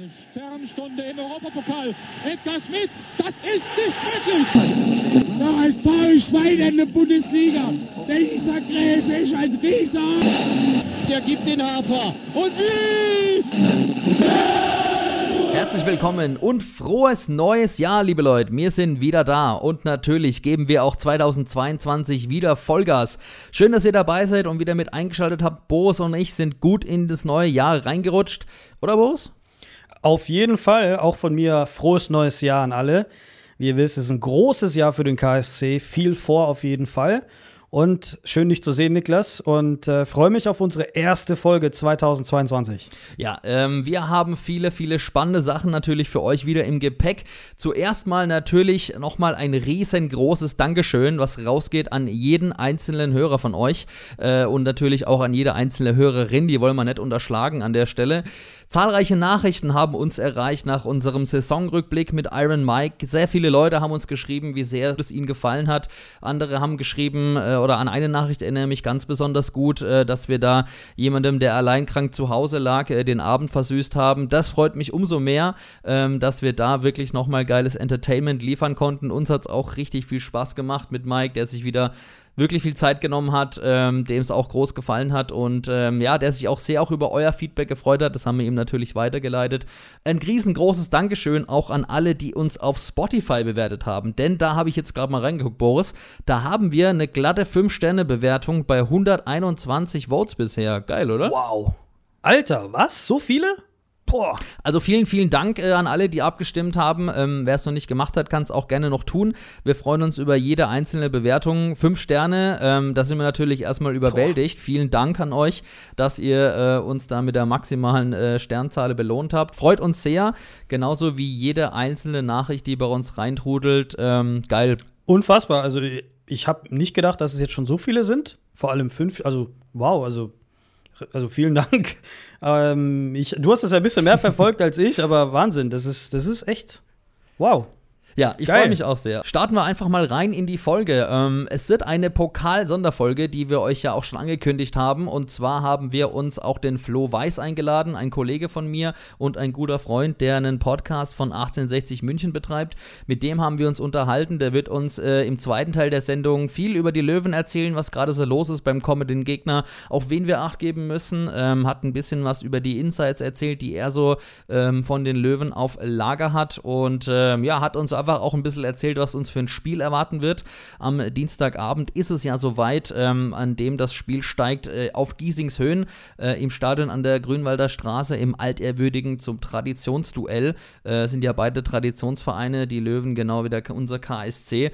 Eine Sternstunde im Europapokal. Edgar Schmidt, das ist nicht möglich. Der HSV Schwein in der Bundesliga. Dieser Gräfe ist ein Rieser. Der gibt den Hafer. Und wie? Herzlich willkommen und frohes neues Jahr, liebe Leute. Wir sind wieder da und natürlich geben wir auch 2022 wieder Vollgas. Schön, dass ihr dabei seid und wieder mit eingeschaltet habt. Boris und ich sind gut in das neue Jahr reingerutscht. Oder Boris? Auf jeden Fall, auch von mir frohes neues Jahr an alle. Wie ihr wisst, es ist ein großes Jahr für den KSC, viel vor auf jeden Fall. Und schön, dich zu sehen, Niklas. Und äh, freue mich auf unsere erste Folge 2022. Ja, ähm, wir haben viele, viele spannende Sachen natürlich für euch wieder im Gepäck. Zuerst mal natürlich nochmal ein riesengroßes Dankeschön, was rausgeht an jeden einzelnen Hörer von euch äh, und natürlich auch an jede einzelne Hörerin. Die wollen wir nicht unterschlagen an der Stelle. Zahlreiche Nachrichten haben uns erreicht nach unserem Saisonrückblick mit Iron Mike. Sehr viele Leute haben uns geschrieben, wie sehr es ihnen gefallen hat. Andere haben geschrieben, äh, oder an eine Nachricht erinnere mich ganz besonders gut, äh, dass wir da jemandem, der alleinkrank zu Hause lag, äh, den Abend versüßt haben. Das freut mich umso mehr, ähm, dass wir da wirklich nochmal geiles Entertainment liefern konnten. Uns hat es auch richtig viel Spaß gemacht mit Mike, der sich wieder wirklich viel Zeit genommen hat, ähm, dem es auch groß gefallen hat und ähm, ja, der sich auch sehr auch über euer Feedback gefreut hat. Das haben wir ihm natürlich weitergeleitet. Ein riesengroßes Dankeschön auch an alle, die uns auf Spotify bewertet haben, denn da habe ich jetzt gerade mal reingeguckt, Boris. Da haben wir eine glatte 5-Sterne-Bewertung bei 121 Votes bisher. Geil, oder? Wow. Alter, was? So viele? Boah. Also vielen, vielen Dank äh, an alle, die abgestimmt haben. Ähm, Wer es noch nicht gemacht hat, kann es auch gerne noch tun. Wir freuen uns über jede einzelne Bewertung. Fünf Sterne, ähm, da sind wir natürlich erstmal überwältigt. Boah. Vielen Dank an euch, dass ihr äh, uns da mit der maximalen äh, Sternzahl belohnt habt. Freut uns sehr. Genauso wie jede einzelne Nachricht, die bei uns reintrudelt. Ähm, geil. Unfassbar. Also ich habe nicht gedacht, dass es jetzt schon so viele sind. Vor allem fünf. Also wow, also also vielen Dank. Ähm, ich, du hast das ja ein bisschen mehr verfolgt als ich, aber Wahnsinn, das ist, das ist echt wow. Ja, ich freue mich auch sehr. Starten wir einfach mal rein in die Folge. Ähm, es wird eine Pokal-Sonderfolge, die wir euch ja auch schon angekündigt haben. Und zwar haben wir uns auch den Flo Weiß eingeladen, ein Kollege von mir und ein guter Freund, der einen Podcast von 1860 München betreibt. Mit dem haben wir uns unterhalten. Der wird uns äh, im zweiten Teil der Sendung viel über die Löwen erzählen, was gerade so los ist beim kommenden Gegner, auf wen wir Acht geben müssen. Ähm, hat ein bisschen was über die Insights erzählt, die er so ähm, von den Löwen auf Lager hat. Und ähm, ja, hat uns einfach auch ein bisschen erzählt, was uns für ein Spiel erwarten wird. Am Dienstagabend ist es ja soweit, ähm, an dem das Spiel steigt äh, auf Giesings Höhen äh, im Stadion an der Grünwalder Straße im Altehrwürdigen zum Traditionsduell. Äh, sind ja beide Traditionsvereine, die Löwen genau wie der, unser KSC.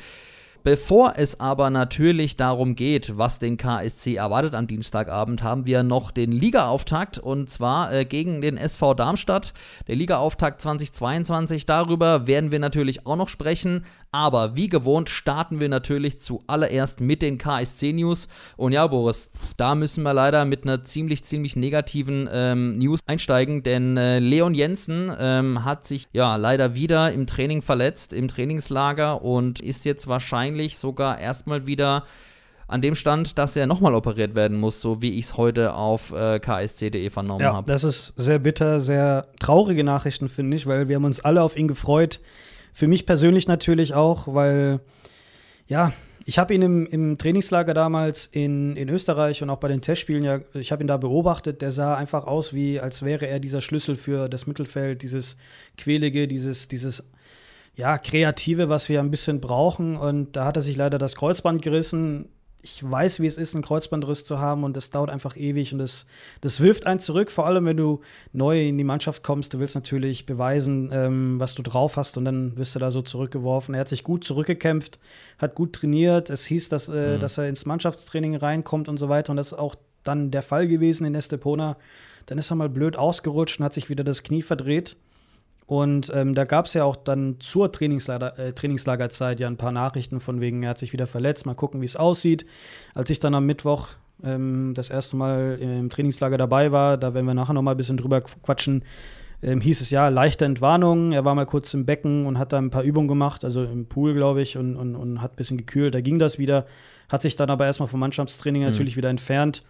Bevor es aber natürlich darum geht, was den KSC erwartet am Dienstagabend, haben wir noch den Ligaauftakt und zwar äh, gegen den SV Darmstadt. Der Ligaauftakt 2022, darüber werden wir natürlich auch noch sprechen. Aber wie gewohnt starten wir natürlich zuallererst mit den KSC-News. Und ja, Boris, da müssen wir leider mit einer ziemlich, ziemlich negativen ähm, News einsteigen, denn äh, Leon Jensen ähm, hat sich ja leider wieder im Training verletzt, im Trainingslager und ist jetzt wahrscheinlich sogar erstmal wieder an dem Stand, dass er nochmal operiert werden muss, so wie ich es heute auf äh, ksc.de vernommen ja, habe. Das ist sehr bitter, sehr traurige Nachrichten, finde ich, weil wir haben uns alle auf ihn gefreut. Für mich persönlich natürlich auch, weil, ja, ich habe ihn im, im, Trainingslager damals in, in Österreich und auch bei den Testspielen, ja, ich habe ihn da beobachtet, der sah einfach aus, wie als wäre er dieser Schlüssel für das Mittelfeld, dieses Quälige, dieses, dieses ja, Kreative, was wir ein bisschen brauchen. Und da hat er sich leider das Kreuzband gerissen ich weiß, wie es ist, einen Kreuzbandriss zu haben und das dauert einfach ewig und das, das wirft einen zurück, vor allem wenn du neu in die Mannschaft kommst. Du willst natürlich beweisen, ähm, was du drauf hast und dann wirst du da so zurückgeworfen. Er hat sich gut zurückgekämpft, hat gut trainiert. Es hieß, dass, äh, mhm. dass er ins Mannschaftstraining reinkommt und so weiter und das ist auch dann der Fall gewesen in Estepona. Dann ist er mal blöd ausgerutscht und hat sich wieder das Knie verdreht. Und ähm, da gab es ja auch dann zur Trainingslager, äh, Trainingslagerzeit ja ein paar Nachrichten von wegen, er hat sich wieder verletzt, mal gucken, wie es aussieht. Als ich dann am Mittwoch ähm, das erste Mal im Trainingslager dabei war, da werden wir nachher noch mal ein bisschen drüber quatschen, ähm, hieß es ja, leichte Entwarnung. Er war mal kurz im Becken und hat da ein paar Übungen gemacht, also im Pool, glaube ich, und, und, und hat ein bisschen gekühlt. Da ging das wieder, hat sich dann aber erstmal vom Mannschaftstraining mhm. natürlich wieder entfernt.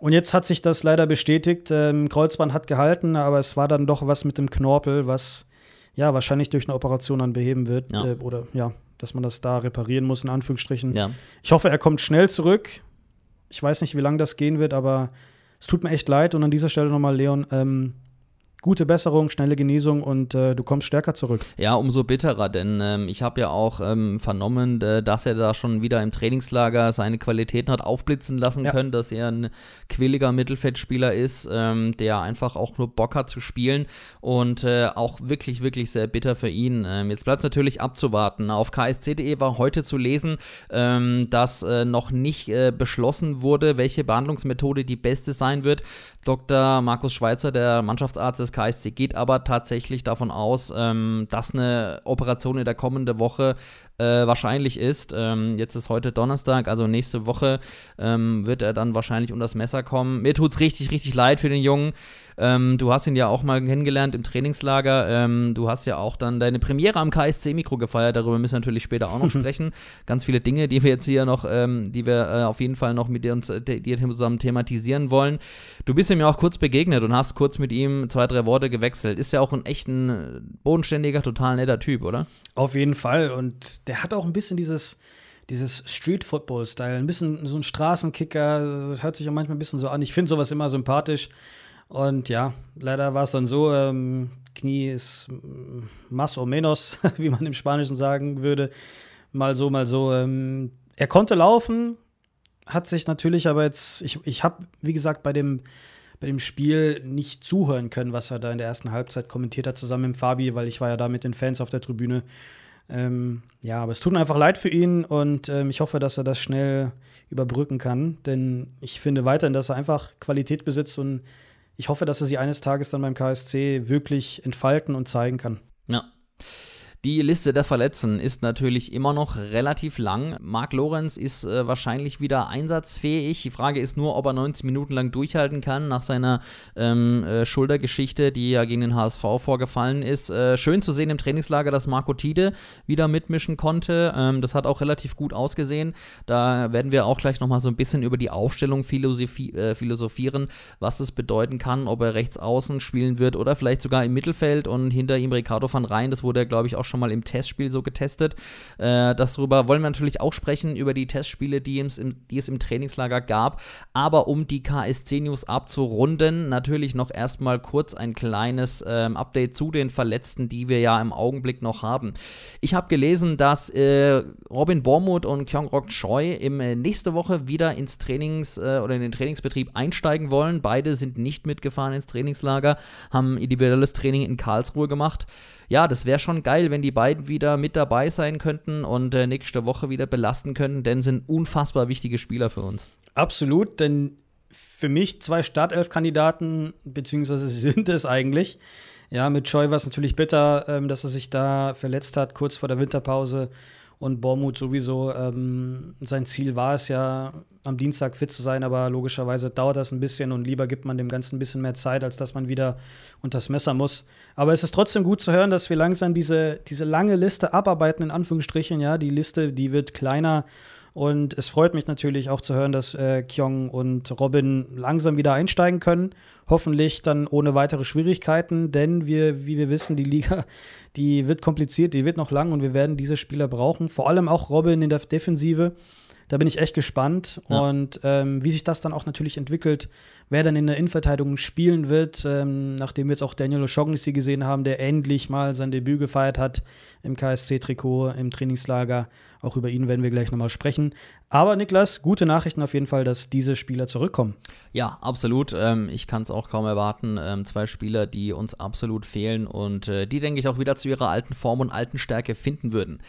Und jetzt hat sich das leider bestätigt. Ähm, Kreuzband hat gehalten, aber es war dann doch was mit dem Knorpel, was ja wahrscheinlich durch eine Operation dann beheben wird. Ja. Äh, oder ja, dass man das da reparieren muss, in Anführungsstrichen. Ja. Ich hoffe, er kommt schnell zurück. Ich weiß nicht, wie lange das gehen wird, aber es tut mir echt leid. Und an dieser Stelle nochmal, Leon, ähm, gute Besserung, schnelle Genesung und äh, du kommst stärker zurück. Ja, umso bitterer, denn ähm, ich habe ja auch ähm, vernommen, äh, dass er da schon wieder im Trainingslager seine Qualitäten hat aufblitzen lassen Ja. können, dass er ein quilliger Mittelfeldspieler ist, ähm, der einfach auch nur Bock hat zu spielen und äh, auch wirklich, wirklich sehr bitter für ihn. Ähm, jetzt bleibt natürlich abzuwarten. Auf ksc.de war heute zu lesen, ähm, dass äh, noch nicht äh, beschlossen wurde, welche Behandlungsmethode die beste sein wird. Dr. Markus Schweizer, der Mannschaftsarzt des KSC, geht aber tatsächlich davon aus, ähm, dass eine Operation in der kommenden Woche äh, wahrscheinlich ist. Ähm, jetzt ist heute Donnerstag, also nächste Woche ähm, wird er dann wahrscheinlich um das Messer kommen. Mir tut's richtig, richtig leid für den Jungen. Ähm, du hast ihn ja auch mal kennengelernt im Trainingslager. Ähm, du hast ja auch dann deine Premiere am KSC-Mikro gefeiert. Darüber müssen wir natürlich später auch noch sprechen. Ganz viele Dinge, die wir jetzt hier noch, ähm, die wir äh, auf jeden Fall noch mit dir, uns, äh, dir zusammen thematisieren wollen. Du bist ihm ja auch kurz begegnet und hast kurz mit ihm zwei, drei Worte gewechselt. Ist ja auch ein echt ein äh, bodenständiger, total netter Typ, oder? Auf jeden Fall. Und der hat auch ein bisschen dieses, dieses Street-Football-Style, ein bisschen so ein Straßenkicker. Das hört sich auch manchmal ein bisschen so an. Ich finde sowas immer sympathisch. Und ja, leider war es dann so, ähm, Knie ist mm, más o menos, wie man im Spanischen sagen würde. Mal so, mal so. Ähm, er konnte laufen, hat sich natürlich aber jetzt, ich, ich habe, wie gesagt, bei dem, bei dem Spiel nicht zuhören können, was er da in der ersten Halbzeit kommentiert hat, zusammen mit Fabi, weil ich war ja da mit den Fans auf der Tribüne. Ähm, ja, aber es tut mir einfach leid für ihn und ähm, ich hoffe, dass er das schnell überbrücken kann, denn ich finde weiterhin, dass er einfach Qualität besitzt und ich hoffe, dass er sie eines Tages dann beim KSC wirklich entfalten und zeigen kann. Ja. Die Liste der Verletzten ist natürlich immer noch relativ lang. Marc Lorenz ist äh, wahrscheinlich wieder einsatzfähig. Die Frage ist nur, ob er 90 Minuten lang durchhalten kann nach seiner ähm, äh, Schultergeschichte, die ja gegen den HSV vorgefallen ist. Äh, schön zu sehen im Trainingslager, dass Marco Tide wieder mitmischen konnte. Ähm, das hat auch relativ gut ausgesehen. Da werden wir auch gleich nochmal so ein bisschen über die Aufstellung äh, philosophieren, was das bedeuten kann, ob er rechts außen spielen wird oder vielleicht sogar im Mittelfeld und hinter ihm Ricardo van Rijn. Das wurde, glaube ich, auch schon mal im Testspiel so getestet. Äh, darüber wollen wir natürlich auch sprechen, über die Testspiele, die es, im, die es im Trainingslager gab. Aber um die KSC-News abzurunden, natürlich noch erstmal kurz ein kleines ähm, Update zu den Verletzten, die wir ja im Augenblick noch haben. Ich habe gelesen, dass äh, Robin Bormuth und Kyung-Rok Choi im, äh, nächste Woche wieder ins Trainings- äh, oder in den Trainingsbetrieb einsteigen wollen. Beide sind nicht mitgefahren ins Trainingslager, haben individuelles Training in Karlsruhe gemacht ja, das wäre schon geil, wenn die beiden wieder mit dabei sein könnten und äh, nächste Woche wieder belasten könnten, denn sind unfassbar wichtige Spieler für uns. Absolut, denn für mich zwei Startelf-Kandidaten, beziehungsweise sie sind es eigentlich. Ja, mit Choi war es natürlich bitter, ähm, dass er sich da verletzt hat, kurz vor der Winterpause. Und Bormuth sowieso, ähm, sein Ziel war es ja, am Dienstag fit zu sein, aber logischerweise dauert das ein bisschen und lieber gibt man dem Ganzen ein bisschen mehr Zeit, als dass man wieder unters Messer muss. Aber es ist trotzdem gut zu hören, dass wir langsam diese, diese lange Liste abarbeiten, in Anführungsstrichen. Ja, die Liste, die wird kleiner. Und es freut mich natürlich auch zu hören, dass äh, Kyong und Robin langsam wieder einsteigen können. Hoffentlich dann ohne weitere Schwierigkeiten, denn wir, wie wir wissen, die Liga, die wird kompliziert, die wird noch lang und wir werden diese Spieler brauchen. Vor allem auch Robin in der Defensive. Da bin ich echt gespannt. Ja. Und ähm, wie sich das dann auch natürlich entwickelt, wer dann in der Innenverteidigung spielen wird, ähm, nachdem wir jetzt auch Daniel O'Shaughnessy gesehen haben, der endlich mal sein Debüt gefeiert hat im KSC-Trikot, im Trainingslager. Auch über ihn werden wir gleich nochmal sprechen. Aber Niklas, gute Nachrichten auf jeden Fall, dass diese Spieler zurückkommen. Ja, absolut. Ähm, ich kann es auch kaum erwarten. Ähm, zwei Spieler, die uns absolut fehlen und äh, die, denke ich, auch wieder zu ihrer alten Form und alten Stärke finden würden.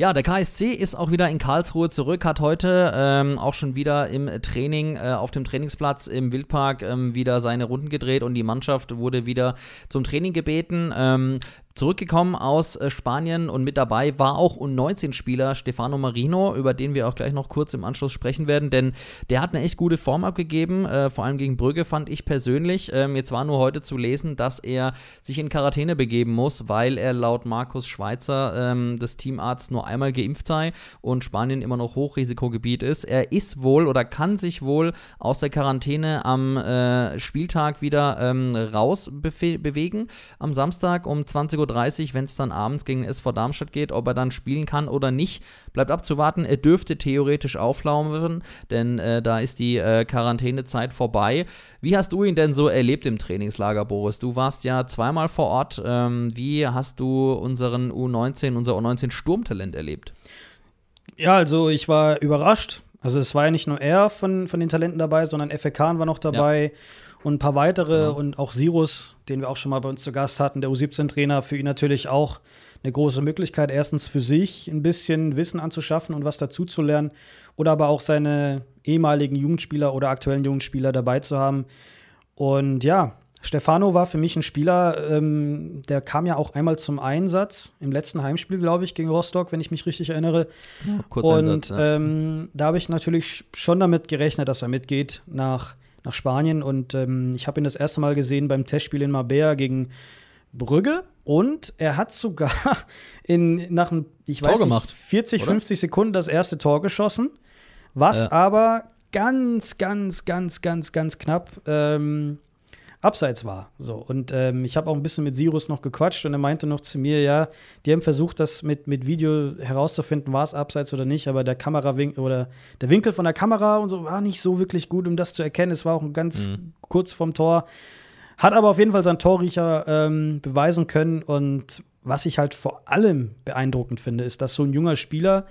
Ja, der KSC ist auch wieder in Karlsruhe zurück, hat heute ähm, auch schon wieder im Training äh, auf dem Trainingsplatz im Wildpark ähm, wieder seine Runden gedreht und die Mannschaft wurde wieder zum Training gebeten. Ähm, Zurückgekommen aus äh, Spanien und mit dabei war auch U19-Spieler Stefano Marino, über den wir auch gleich noch kurz im Anschluss sprechen werden, denn der hat eine echt gute Form abgegeben, äh, vor allem gegen Brügge fand ich persönlich. Ähm, jetzt war nur heute zu lesen, dass er sich in Quarantäne begeben muss, weil er laut Markus Schweizer ähm, des Teamarzt nur einmal geimpft sei und Spanien immer noch Hochrisikogebiet ist. Er ist wohl oder kann sich wohl aus der Quarantäne am äh, Spieltag wieder ähm, raus bewegen, am Samstag um 20 20.30 Uhr, wenn es dann abends gegen SV Darmstadt geht, ob er dann spielen kann oder nicht, bleibt abzuwarten. Er dürfte theoretisch auflaufen, denn äh, da ist die äh, Quarantänezeit vorbei. Wie hast du ihn denn so erlebt im Trainingslager, Boris? Du warst ja zweimal vor Ort. Ähm, wie hast du unseren U19, unser U19 Sturmtalent erlebt? Ja, also ich war überrascht. Also es war ja nicht nur er von, von den Talenten dabei, sondern FK war noch dabei. Ja und ein paar weitere ja. und auch Sirus, den wir auch schon mal bei uns zu Gast hatten, der U17-Trainer, für ihn natürlich auch eine große Möglichkeit, erstens für sich ein bisschen Wissen anzuschaffen und was dazu zu lernen oder aber auch seine ehemaligen Jugendspieler oder aktuellen Jugendspieler dabei zu haben. Und ja, Stefano war für mich ein Spieler, ähm, der kam ja auch einmal zum Einsatz im letzten Heimspiel, glaube ich, gegen Rostock, wenn ich mich richtig erinnere. Ja, und Einsatz, ja. ähm, da habe ich natürlich schon damit gerechnet, dass er mitgeht nach nach Spanien. Und ähm, ich habe ihn das erste Mal gesehen beim Testspiel in Marbella gegen Brügge. Und er hat sogar in, nach, ich weiß nicht, 40, oder? 50 Sekunden das erste Tor geschossen. Was ja. aber ganz, ganz, ganz, ganz, ganz knapp ähm, abseits war. So. Und ähm, ich habe auch ein bisschen mit Sirus noch gequatscht und er meinte noch zu mir, ja, die haben versucht, das mit, mit Video herauszufinden, war es abseits oder nicht, aber der Kamerawinkel oder der Winkel von der Kamera und so war nicht so wirklich gut, um das zu erkennen. Es war auch ganz mhm. kurz vom Tor. Hat aber auf jeden Fall seinen Torriecher ähm, beweisen können. Und was ich halt vor allem beeindruckend finde, ist, dass so ein junger Spieler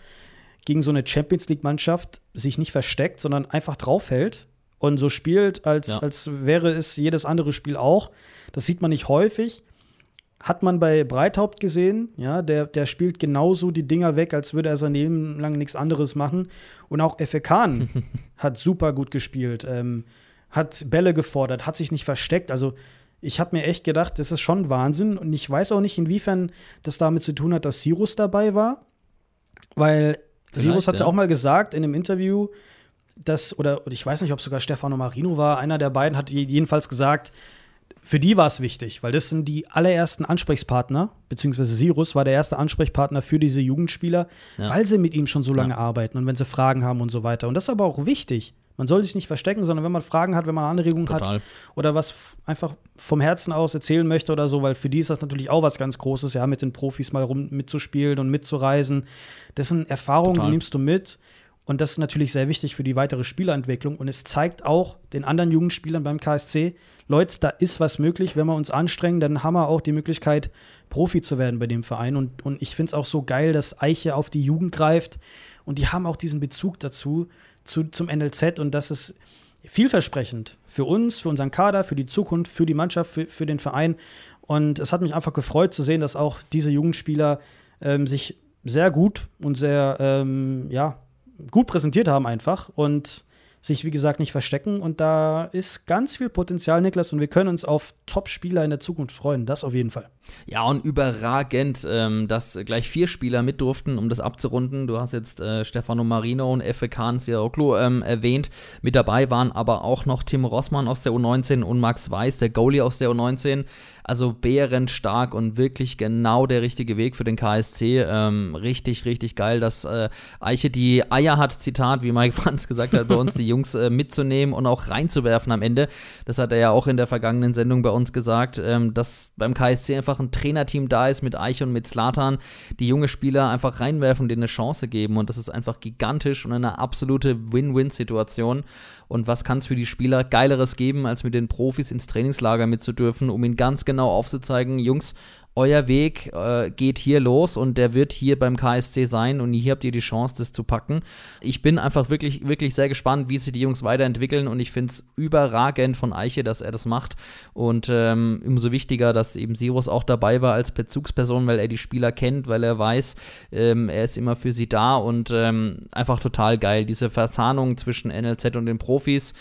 gegen so eine Champions League-Mannschaft sich nicht versteckt, sondern einfach draufhält und so spielt, als, ja. als wäre es jedes andere Spiel auch. Das sieht man nicht häufig. Hat man bei Breithaupt gesehen, ja, der, der spielt genauso die Dinger weg, als würde er sein Leben lang nichts anderes machen. Und auch Efe Kahn hat super gut gespielt, ähm, hat Bälle gefordert, hat sich nicht versteckt. Also ich habe mir echt gedacht, das ist schon Wahnsinn. Und ich weiß auch nicht, inwiefern das damit zu tun hat, dass Sirus dabei war. Weil Vielleicht, Sirus hat ja auch mal gesagt in einem Interview, dass, oder, ich weiß nicht, ob sogar Stefano Marino war, einer der beiden hat jedenfalls gesagt, für die war es wichtig, weil das sind die allerersten Ansprechpartner, beziehungsweise Sirus war der erste Ansprechpartner für diese Jugendspieler, ja. weil sie mit ihm schon so lange ja. arbeiten und wenn sie Fragen haben und so weiter. Und das ist aber auch wichtig. Man soll sich nicht verstecken, sondern wenn man Fragen hat, wenn man Anregungen Total. hat oder was einfach vom Herzen aus erzählen möchte oder so, weil für die ist das natürlich auch was ganz Großes, ja, mit den Profis mal rum mitzuspielen und mitzureisen. Das sind Erfahrungen, Total. die nimmst du mit und das ist natürlich sehr wichtig für die weitere Spielerentwicklung. Und es zeigt auch den anderen Jugendspielern beim KSC, Leute, da ist was möglich. Wenn wir uns anstrengen, dann haben wir auch die Möglichkeit, Profi zu werden bei dem Verein. Und, und ich finde es auch so geil, dass Eiche auf die Jugend greift. Und die haben auch diesen Bezug dazu, zu, zum NLZ. Und das ist vielversprechend für uns, für unseren Kader, für die Zukunft, für die Mannschaft, für, für den Verein. Und es hat mich einfach gefreut zu sehen, dass auch diese Jugendspieler ähm, sich sehr gut und sehr, ähm, ja, gut präsentiert haben einfach und sich, wie gesagt, nicht verstecken. Und da ist ganz viel Potenzial, Niklas, und wir können uns auf Top-Spieler in der Zukunft freuen. Das auf jeden Fall. Ja, und überragend, ähm, dass gleich vier Spieler mit durften, um das abzurunden. Du hast jetzt äh, Stefano Marino und Effe Kahn Sieroklo ähm, erwähnt. Mit dabei waren aber auch noch Tim Rossmann aus der U19 und Max Weiß, der Goalie aus der U19. Also bärenstark und wirklich genau der richtige Weg für den KSC. Ähm, richtig, richtig geil, dass äh, Eiche die Eier hat, Zitat, wie Mike Franz gesagt hat, bei uns die Jungs äh, mitzunehmen und auch reinzuwerfen am Ende. Das hat er ja auch in der vergangenen Sendung bei uns gesagt, ähm, dass beim KSC einfach ein Trainerteam da ist mit Eiche und mit Slatan, die junge Spieler einfach reinwerfen, denen eine Chance geben. Und das ist einfach gigantisch und eine absolute Win-Win-Situation. Und was kann es für die Spieler Geileres geben, als mit den Profis ins Trainingslager mitzudürfen, um ihnen ganz genau aufzuzeigen, Jungs, euer Weg äh, geht hier los und der wird hier beim KSC sein und hier habt ihr die Chance, das zu packen. Ich bin einfach wirklich, wirklich sehr gespannt, wie sich die Jungs weiterentwickeln und ich finde es überragend von Eiche, dass er das macht und ähm, umso wichtiger, dass eben Sirus auch dabei war als Bezugsperson, weil er die Spieler kennt, weil er weiß, ähm, er ist immer für sie da und ähm, einfach total geil. Diese Verzahnung zwischen NLZ und den Profis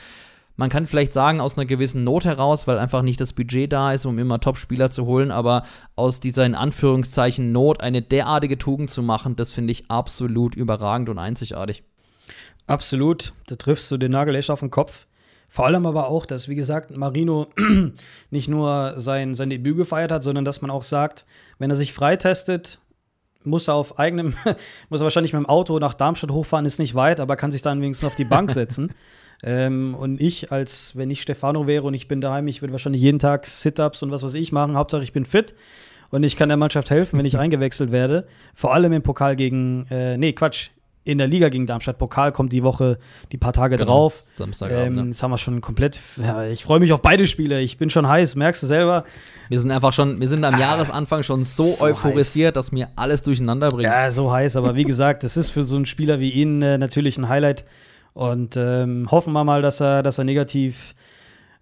Man kann vielleicht sagen, aus einer gewissen Not heraus, weil einfach nicht das Budget da ist, um immer Top-Spieler zu holen, aber aus dieser in Anführungszeichen Not eine derartige Tugend zu machen, das finde ich absolut überragend und einzigartig. Absolut, da triffst du den Nagel echt auf den Kopf. Vor allem aber auch, dass, wie gesagt, Marino nicht nur sein, sein Debüt gefeiert hat, sondern dass man auch sagt, wenn er sich freitestet, muss er auf eigenem, muss er wahrscheinlich mit dem Auto nach Darmstadt hochfahren, ist nicht weit, aber kann sich dann wenigstens auf die Bank setzen. Ähm, und ich, als wenn ich Stefano wäre und ich bin daheim, ich würde wahrscheinlich jeden Tag Sit-Ups und was weiß ich machen. Hauptsache, ich bin fit und ich kann der Mannschaft helfen, wenn ich eingewechselt werde. Vor allem im Pokal gegen, äh, nee, Quatsch, in der Liga gegen Darmstadt. Pokal kommt die Woche, die paar Tage genau, drauf. Samstagabend. Ähm, Jetzt haben wir schon komplett. Ja, ich freue mich auf beide Spiele. Ich bin schon heiß, merkst du selber. Wir sind einfach schon, wir sind am ah, Jahresanfang schon so, so euphorisiert, heiß. dass mir alles durcheinander bringt. Ja, so heiß. Aber wie gesagt, das ist für so einen Spieler wie ihn äh, natürlich ein Highlight. Und ähm, hoffen wir mal, dass er, dass er negativ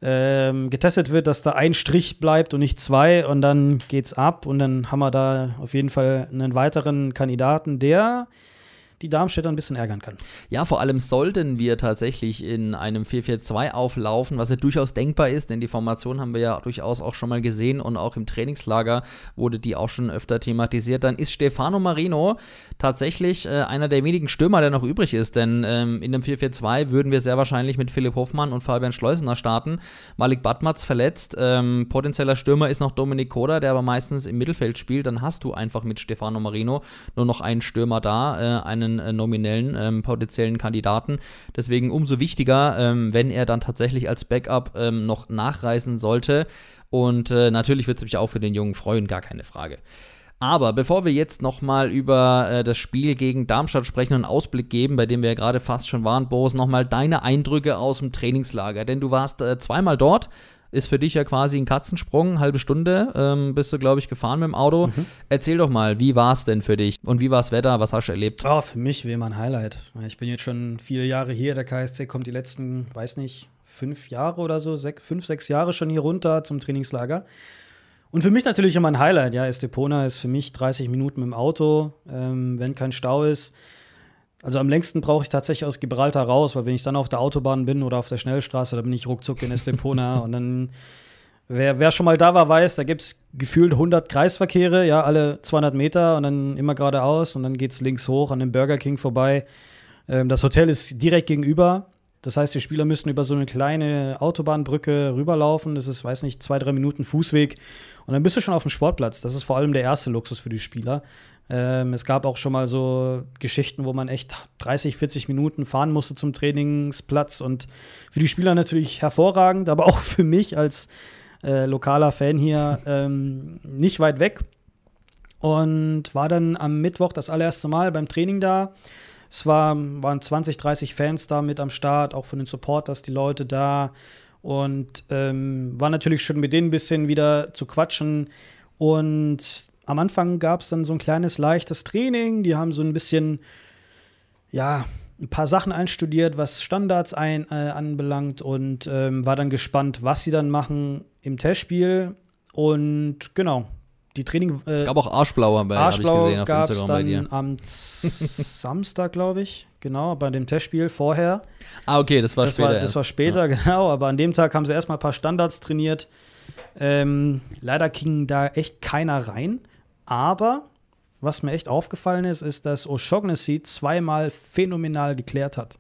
ähm, getestet wird, dass da ein Strich bleibt und nicht zwei. Und dann geht's ab. Und dann haben wir da auf jeden Fall einen weiteren Kandidaten, der die Darmstädter ein bisschen ärgern kann. Ja, vor allem sollten wir tatsächlich in einem 4-4-2 auflaufen, was ja durchaus denkbar ist, denn die Formation haben wir ja durchaus auch schon mal gesehen und auch im Trainingslager wurde die auch schon öfter thematisiert. Dann ist Stefano Marino tatsächlich äh, einer der wenigen Stürmer, der noch übrig ist, denn ähm, in dem 4-4-2 würden wir sehr wahrscheinlich mit Philipp Hoffmann und Fabian Schleusener starten. Malik Badmatz verletzt, ähm, potenzieller Stürmer ist noch Dominik Koda, der aber meistens im Mittelfeld spielt. Dann hast du einfach mit Stefano Marino nur noch einen Stürmer da, äh, einen einen äh, nominellen ähm, potenziellen Kandidaten. Deswegen umso wichtiger, ähm, wenn er dann tatsächlich als Backup ähm, noch nachreisen sollte. Und äh, natürlich wird es mich auch für den Jungen freuen, gar keine Frage. Aber bevor wir jetzt nochmal über äh, das Spiel gegen Darmstadt sprechen und einen Ausblick geben, bei dem wir ja gerade fast schon waren, Boris, nochmal deine Eindrücke aus dem Trainingslager. Denn du warst äh, zweimal dort, ist für dich ja quasi ein Katzensprung, halbe Stunde ähm, bist du, glaube ich, gefahren mit dem Auto. Mhm. Erzähl doch mal, wie war es denn für dich und wie war das Wetter, was hast du erlebt? Oh, für mich wie immer ein Highlight. Ich bin jetzt schon viele Jahre hier, der KSC kommt die letzten, weiß nicht, fünf Jahre oder so, sech, fünf, sechs Jahre schon hier runter zum Trainingslager. Und für mich natürlich immer ein Highlight, ja, Estepona ist für mich 30 Minuten mit dem Auto, ähm, wenn kein Stau ist. Also am längsten brauche ich tatsächlich aus Gibraltar raus, weil wenn ich dann auf der Autobahn bin oder auf der Schnellstraße, da bin ich ruckzuck in Estepona und dann Wer, wer, schon mal da war, weiß, da gibt es gefühlt 100 Kreisverkehre, ja, alle 200 Meter und dann immer geradeaus und dann geht es links hoch an dem Burger King vorbei. Ähm, das Hotel ist direkt gegenüber. Das heißt, die Spieler müssen über so eine kleine Autobahnbrücke rüberlaufen. Das ist, weiß nicht, zwei, drei Minuten Fußweg. Und dann bist du schon auf dem Sportplatz. Das ist vor allem der erste Luxus für die Spieler. Ähm, es gab auch schon mal so Geschichten, wo man echt 30, 40 Minuten fahren musste zum Trainingsplatz und für die Spieler natürlich hervorragend, aber auch für mich als äh, lokaler Fan hier ähm, nicht weit weg. Und war dann am Mittwoch das allererste Mal beim Training da. Es war, waren 20, 30 Fans da mit am Start, auch von den Supporters, die Leute da. Und ähm, war natürlich schön mit denen ein bisschen wieder zu quatschen. Und am Anfang gab es dann so ein kleines leichtes Training. Die haben so ein bisschen, ja, ein paar Sachen einstudiert, was Standards ein, äh, anbelangt und ähm, war dann gespannt, was sie dann machen im Testspiel. Und genau, die Training. Äh, es gab auch Arschblauer bei Arschblau ich gesehen auf Instagram bei dir. Am Samstag, glaube ich, genau, bei dem Testspiel vorher. Ah, okay, das war das später. War, das war später, ja. genau, aber an dem Tag haben sie erstmal ein paar Standards trainiert. Ähm, leider ging da echt keiner rein. Aber was mir echt aufgefallen ist, ist, dass O'Shaughnessy zweimal phänomenal geklärt hat.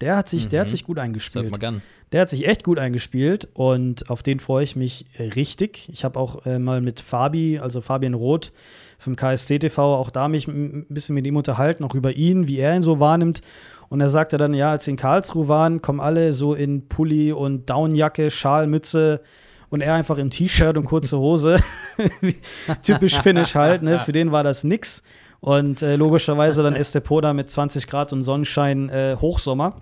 Der hat sich, mhm. der hat mhm. sich gut eingespielt. Mal gern. Der hat sich echt gut eingespielt und auf den freue ich mich richtig. Ich habe auch äh, mal mit Fabi, also Fabian Roth vom KSC TV, auch da mich ein bisschen mit ihm unterhalten, auch über ihn, wie er ihn so wahrnimmt. Und er sagte dann, ja, als sie in Karlsruhe waren, kommen alle so in Pulli und Downjacke, Schal, Mütze, und er einfach im T-Shirt und kurze Hose. Typisch Finnisch halt, ne? Für den war das nix. Und äh, logischerweise dann Estepoda mit 20 Grad und Sonnenschein äh, Hochsommer.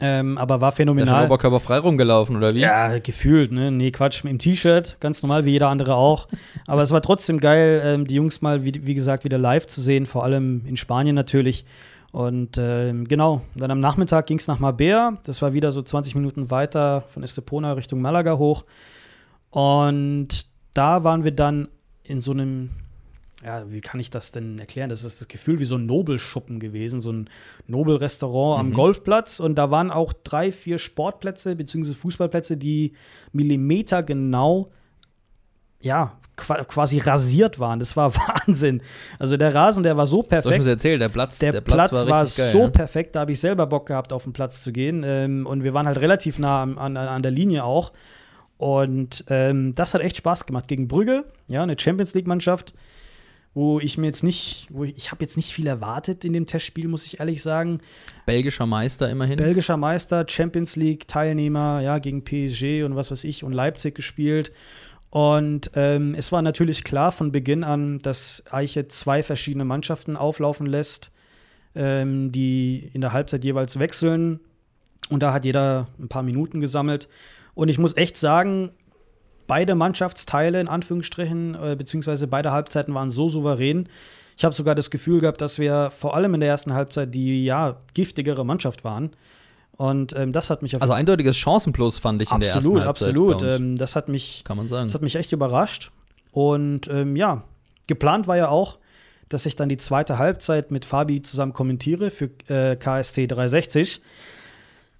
Ähm, aber war phänomenal. Der ist oberkörperfrei rumgelaufen, oder wie? Ja, gefühlt, ne? Nee, Quatsch, im T-Shirt, ganz normal, wie jeder andere auch. aber es war trotzdem geil, ähm, die Jungs mal, wie, wie, gesagt, wieder live zu sehen, vor allem in Spanien natürlich. Und ähm, genau, dann am Nachmittag ging es nach Mabea. Das war wieder so 20 Minuten weiter von Estepona Richtung Malaga hoch. Und da waren wir dann in so einem, ja, wie kann ich das denn erklären? Das ist das Gefühl wie so ein Nobelschuppen gewesen, so ein Nobelrestaurant am Golfplatz. Und da waren auch drei, vier Sportplätze bzw. Fußballplätze, die Millimeter genau, ja, qua quasi rasiert waren. Das war Wahnsinn. Also der Rasen, der war so Du hast mir perfekt. erzählt, der Platz, Der, der Platz, war, war, richtig geil. so ja. perfekt, da habe ich selber Bock gehabt, auf den Platz zu gehen. Ähm, und wir waren halt relativ nah an, an, an der Linie auch. Und ähm, das hat echt Spaß gemacht gegen Brügge, ja, eine Champions League-Mannschaft, wo ich mir jetzt nicht, wo ich, ich habe jetzt nicht viel erwartet in dem Testspiel, muss ich ehrlich sagen. Belgischer Meister immerhin. Belgischer Meister, Champions League-Teilnehmer, ja, gegen PSG und was weiß ich und Leipzig gespielt. Und ähm, es war natürlich klar von Beginn an, dass Eiche zwei verschiedene Mannschaften auflaufen lässt, ähm, die in der Halbzeit jeweils wechseln. Und da hat jeder ein paar Minuten gesammelt. Und ich muss echt sagen, beide Mannschaftsteile in Anführungsstrichen, äh, beziehungsweise beide Halbzeiten waren so souverän. Ich habe sogar das Gefühl gehabt, dass wir vor allem in der ersten Halbzeit die ja giftigere Mannschaft waren. Und ähm, das hat mich Also eindeutiges Chancenplus fand ich in der ersten absolut, Halbzeit. absolut. uns. Ähm, das hat mich, Kann man sagen. das hat mich echt überrascht. Und ähm, ja, geplant war ja auch, dass ich dann die zweite Halbzeit mit Fabi zusammen kommentiere für äh, KSC 360.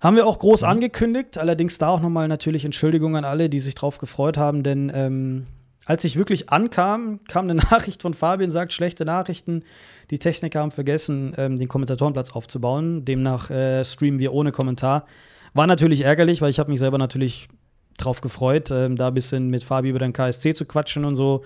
Haben wir auch groß angekündigt, allerdings da auch nochmal natürlich Entschuldigung an alle, die sich drauf gefreut haben, denn ähm, als ich wirklich ankam, kam eine Nachricht von Fabian, sagt schlechte Nachrichten. Die Techniker haben vergessen, ähm, den Kommentatorenplatz aufzubauen. Demnach äh, streamen wir ohne Kommentar. War natürlich ärgerlich, weil ich habe mich selber natürlich drauf gefreut, ähm, da ein bisschen mit Fabi über den KSC zu quatschen und so.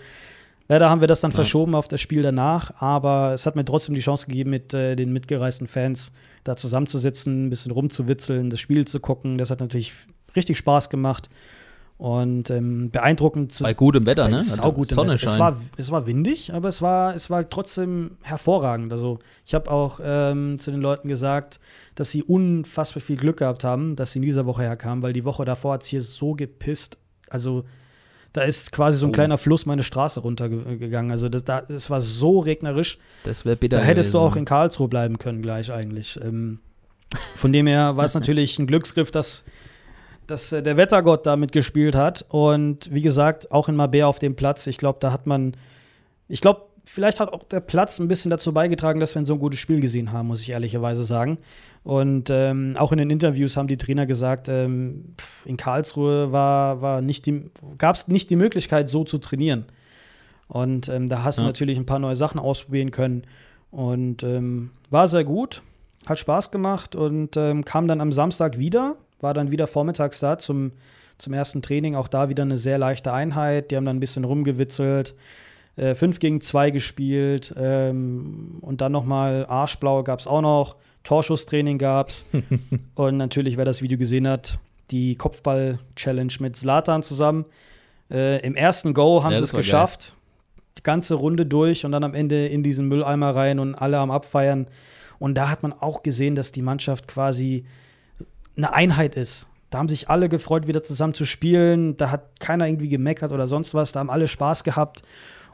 Leider haben wir das dann verschoben auf das Spiel danach, aber es hat mir trotzdem die Chance gegeben, mit äh, den mitgereisten Fans da zusammenzusitzen, ein bisschen rumzuwitzeln, das Spiel zu gucken. Das hat natürlich richtig Spaß gemacht und ähm, beeindruckend zu Bei gutem Wetter, ne? es ist Also auch gut im Sonnenschein. Wetter. Es war, es war windig, aber es war, es war trotzdem hervorragend. Also ich habe auch ähm, zu den Leuten gesagt, dass sie unfassbar viel Glück gehabt haben, dass sie in dieser Woche herkamen, weil die Woche davor hat es hier so gepisst. Also da ist quasi so ein Oh. kleiner Fluss meine Straße runtergegangen. Also das, da, es war so regnerisch. das wäre bitter. Da hättest du gewesen. auch in Karlsruhe bleiben können gleich eigentlich. Ähm, von dem her war es natürlich ein Glücksgriff, dass, dass äh, der Wettergott da mitgespielt hat. Und wie gesagt, auch in Mabea auf dem Platz, ich glaube, da hat man, ich glaube, vielleicht hat auch der Platz ein bisschen dazu beigetragen, dass wir ein so ein gutes Spiel gesehen haben, muss ich ehrlicherweise sagen. Und ähm, auch in den Interviews haben die Trainer gesagt, ähm, in Karlsruhe war, war nicht gab es nicht die Möglichkeit, so zu trainieren. Und ähm, da hast du Ja. natürlich ein paar neue Sachen ausprobieren können. Und ähm, war sehr gut, hat Spaß gemacht und ähm, kam dann am Samstag wieder, war dann wieder vormittags da zum, zum ersten Training. Auch da wieder eine sehr leichte Einheit. Die haben dann ein bisschen rumgewitzelt. Äh, 5 gegen 2 gespielt ähm, und dann nochmal Arschblau gab es auch noch, Torschusstraining gab es und natürlich, wer das Video gesehen hat, die Kopfball-Challenge mit Zlatan zusammen. Äh, Im ersten Go haben Ja, sie es war geil. geschafft, die ganze Runde durch und dann am Ende in diesen Mülleimer rein und alle am Abfeiern. Und da hat man auch gesehen, dass die Mannschaft quasi eine Einheit ist. Da haben sich alle gefreut, wieder zusammen zu spielen. Da hat keiner irgendwie gemeckert oder sonst was. Da haben alle Spaß gehabt.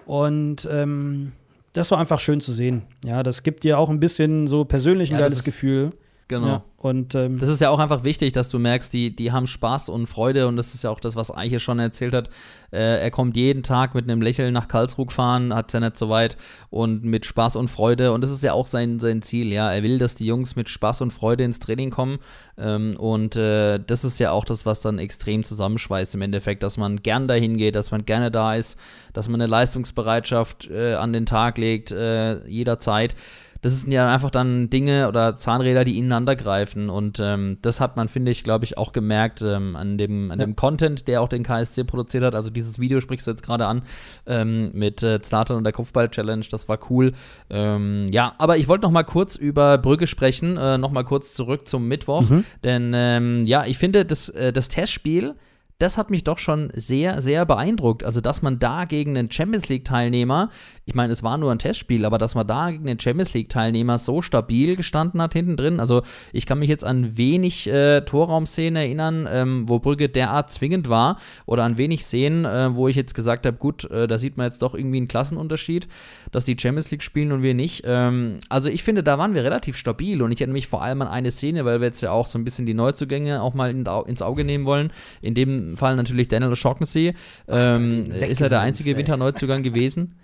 Und ähm, das war einfach schön zu sehen. Ja, das gibt dir auch ein bisschen so persönlich ein Ja, geiles Gefühl. Genau. Ja, und ähm, Das ist ja auch einfach wichtig, dass du merkst, die, die haben Spaß und Freude und das ist ja auch das, was Eiche schon erzählt hat. Äh, er kommt jeden Tag mit einem Lächeln nach Karlsruhe gefahren, hat ja nicht so weit und mit Spaß und Freude und das ist ja auch sein, sein Ziel, ja. Er will, dass die Jungs mit Spaß und Freude ins Training kommen ähm, und äh, das ist ja auch das, was dann extrem zusammenschweißt im Endeffekt, dass man gern dahin geht, dass man gerne da ist, dass man eine Leistungsbereitschaft äh, an den Tag legt, äh, jederzeit das sind ja einfach dann Dinge oder Zahnräder, die ineinander greifen. Und ähm, das hat man, finde ich, glaube ich, auch gemerkt ähm, an, dem, an dem Content, der auch den KSC produziert hat. Also dieses Video sprichst du jetzt gerade an ähm, mit äh, Zlatan und der Kopfball-Challenge. Das war cool. Ähm, ja, aber ich wollte noch mal kurz über Brügge sprechen. Äh, noch mal kurz zurück zum Mittwoch. Denn ähm, ja, ich finde, das, äh, das Testspiel das hat mich doch schon sehr, sehr beeindruckt. Also, dass man da gegen einen Champions League-Teilnehmer, ich meine, es war nur ein Testspiel, aber dass man da gegen den Champions League-Teilnehmer so stabil gestanden hat hinten drin. Also, ich kann mich jetzt an wenig äh, Torraumszenen erinnern, ähm, wo Brügge derart zwingend war, oder an wenig Szenen, äh, wo ich jetzt gesagt habe, gut, äh, da sieht man jetzt doch irgendwie einen Klassenunterschied, dass die Champions League spielen und wir nicht. Ähm, also, ich finde, da waren wir relativ stabil und ich erinnere mich vor allem an eine Szene, weil wir jetzt ja auch so ein bisschen die Neuzugänge auch mal in, ins Auge nehmen wollen. In dem Fall natürlich Daniel O'Shaughnessy. Ähm, ist er der einzige. Winterneuzugang gewesen.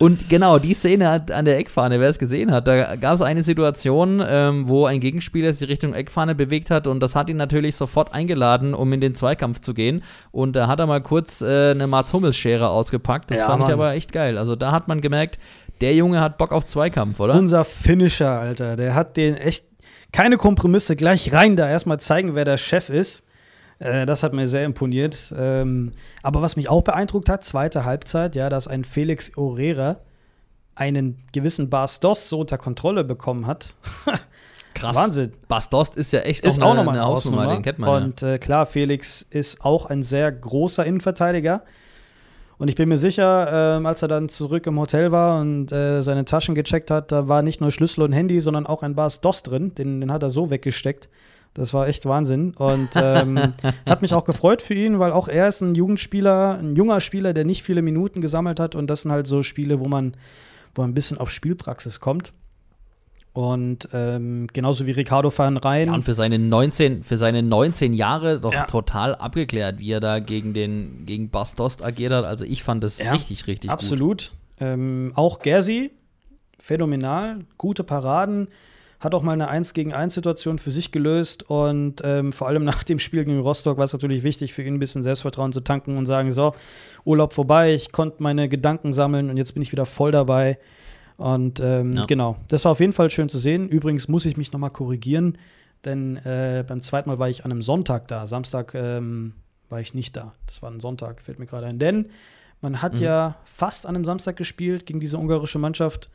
Und genau, die Szene hat an der Eckfahne, wer es gesehen hat, da gab es eine Situation, ähm, wo ein Gegenspieler sich Richtung Eckfahne bewegt hat und das hat ihn natürlich sofort eingeladen, um in den Zweikampf zu gehen. Und da hat er mal kurz äh, eine Mats Hummels Schere ausgepackt. Das Ja, fand ich Mann. aber echt geil. Also da hat man gemerkt, der Junge hat Bock auf Zweikampf, oder? Unser Finisher, Alter, der hat den echt keine Kompromisse gleich rein da. Erstmal zeigen, wer der Chef ist. Äh, das hat mir sehr imponiert. Ähm, aber was mich auch beeindruckt hat, zweite Halbzeit, ja, dass ein Felix Orera einen gewissen Bas Dost so unter Kontrolle bekommen hat. Krass. Wahnsinn. Bastost ist ja echt Ist auch eine, nochmal eine Hausnummer, Hausnummer. den kennt man Und äh, klar, Felix ist auch ein sehr großer Innenverteidiger. Und ich bin mir sicher, ähm, als er dann zurück im Hotel war und äh, seine Taschen gecheckt hat, da war nicht nur Schlüssel und Handy, sondern auch ein Bas DOS drin. Den, den hat er so weggesteckt. Das war echt Wahnsinn. Und ähm, hat mich auch gefreut für ihn, weil auch er ist ein Jugendspieler, ein junger Spieler, der nicht viele Minuten gesammelt hat. Und das sind halt so Spiele, wo man, wo man ein bisschen auf Spielpraxis kommt. Und ähm, genauso wie Ricardo van Rijn. Ja, und für seine 19, für seine 19 Jahre doch Ja. total abgeklärt, wie er da gegen den gegen Bastost agiert hat. Also ich fand das Ja, richtig, richtig gut. Absolut. Ähm, auch Gersi, phänomenal, gute Paraden, hat auch mal eine 1 gegen 1 Situation für sich gelöst und ähm, vor allem nach dem Spiel gegen Rostock war es natürlich wichtig für ihn ein bisschen Selbstvertrauen zu tanken und sagen, so, Urlaub vorbei, ich konnte meine Gedanken sammeln und jetzt bin ich wieder voll dabei. Und ähm, Ja. genau, das war auf jeden Fall schön zu sehen. Übrigens muss ich mich nochmal korrigieren, denn äh, beim zweiten Mal war ich an einem Sonntag da. Samstag ähm, war ich nicht da. Das war ein Sonntag, fällt mir gerade ein. Denn man hat Mhm. ja fast an einem Samstag gespielt gegen diese ungarische Mannschaft,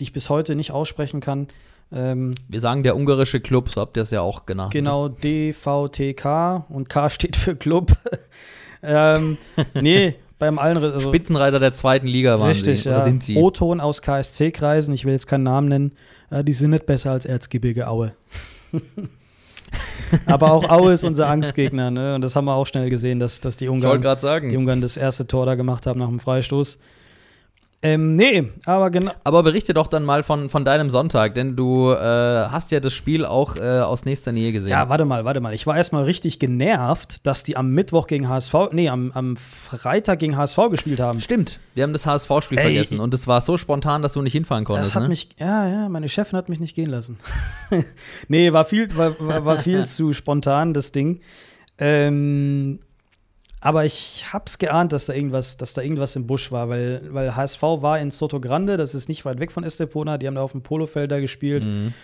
die ich bis heute nicht aussprechen kann. Ähm, Wir sagen der ungarische Club, so habt ihr es ja auch genannt. genau, DVTK und K steht für Club. ähm, nee, beim allen. Also, Spitzenreiter der zweiten Liga waren richtig, sie. ja. Sind sie? O-Ton aus KSC-Kreisen, ich will jetzt keinen Namen nennen. Äh, die sind nicht besser als Erzgebirge Aue. Aber auch Aue ist unser Angstgegner, ne? Und das haben wir auch schnell gesehen, dass, dass die Ungarn gerade die sagen. Ungarn das erste Tor da gemacht haben nach dem Freistoß. Ähm, nee, aber genau. Aber berichte doch dann mal von, von deinem Sonntag, denn du äh, hast ja das Spiel auch äh, aus nächster Nähe gesehen. Ja, warte mal, warte mal. Ich war erstmal richtig genervt, dass die am Mittwoch gegen HSV, nee, am, am Freitag gegen HSV gespielt haben. Stimmt, wir haben das HSV-Spiel vergessen und es war so spontan, dass du nicht hinfahren konntest. Das hat ne? mich, ja, ja, meine Chefin hat mich nicht gehen lassen. nee, war viel, war, war, war viel zu spontan, das Ding. Ähm, aber ich hab's geahnt, dass da irgendwas, dass da irgendwas im Busch war, weil, weil HSV war in Soto Grande, das ist nicht weit weg von Estepona, die haben da auf dem Polofeld da gespielt. Mhm.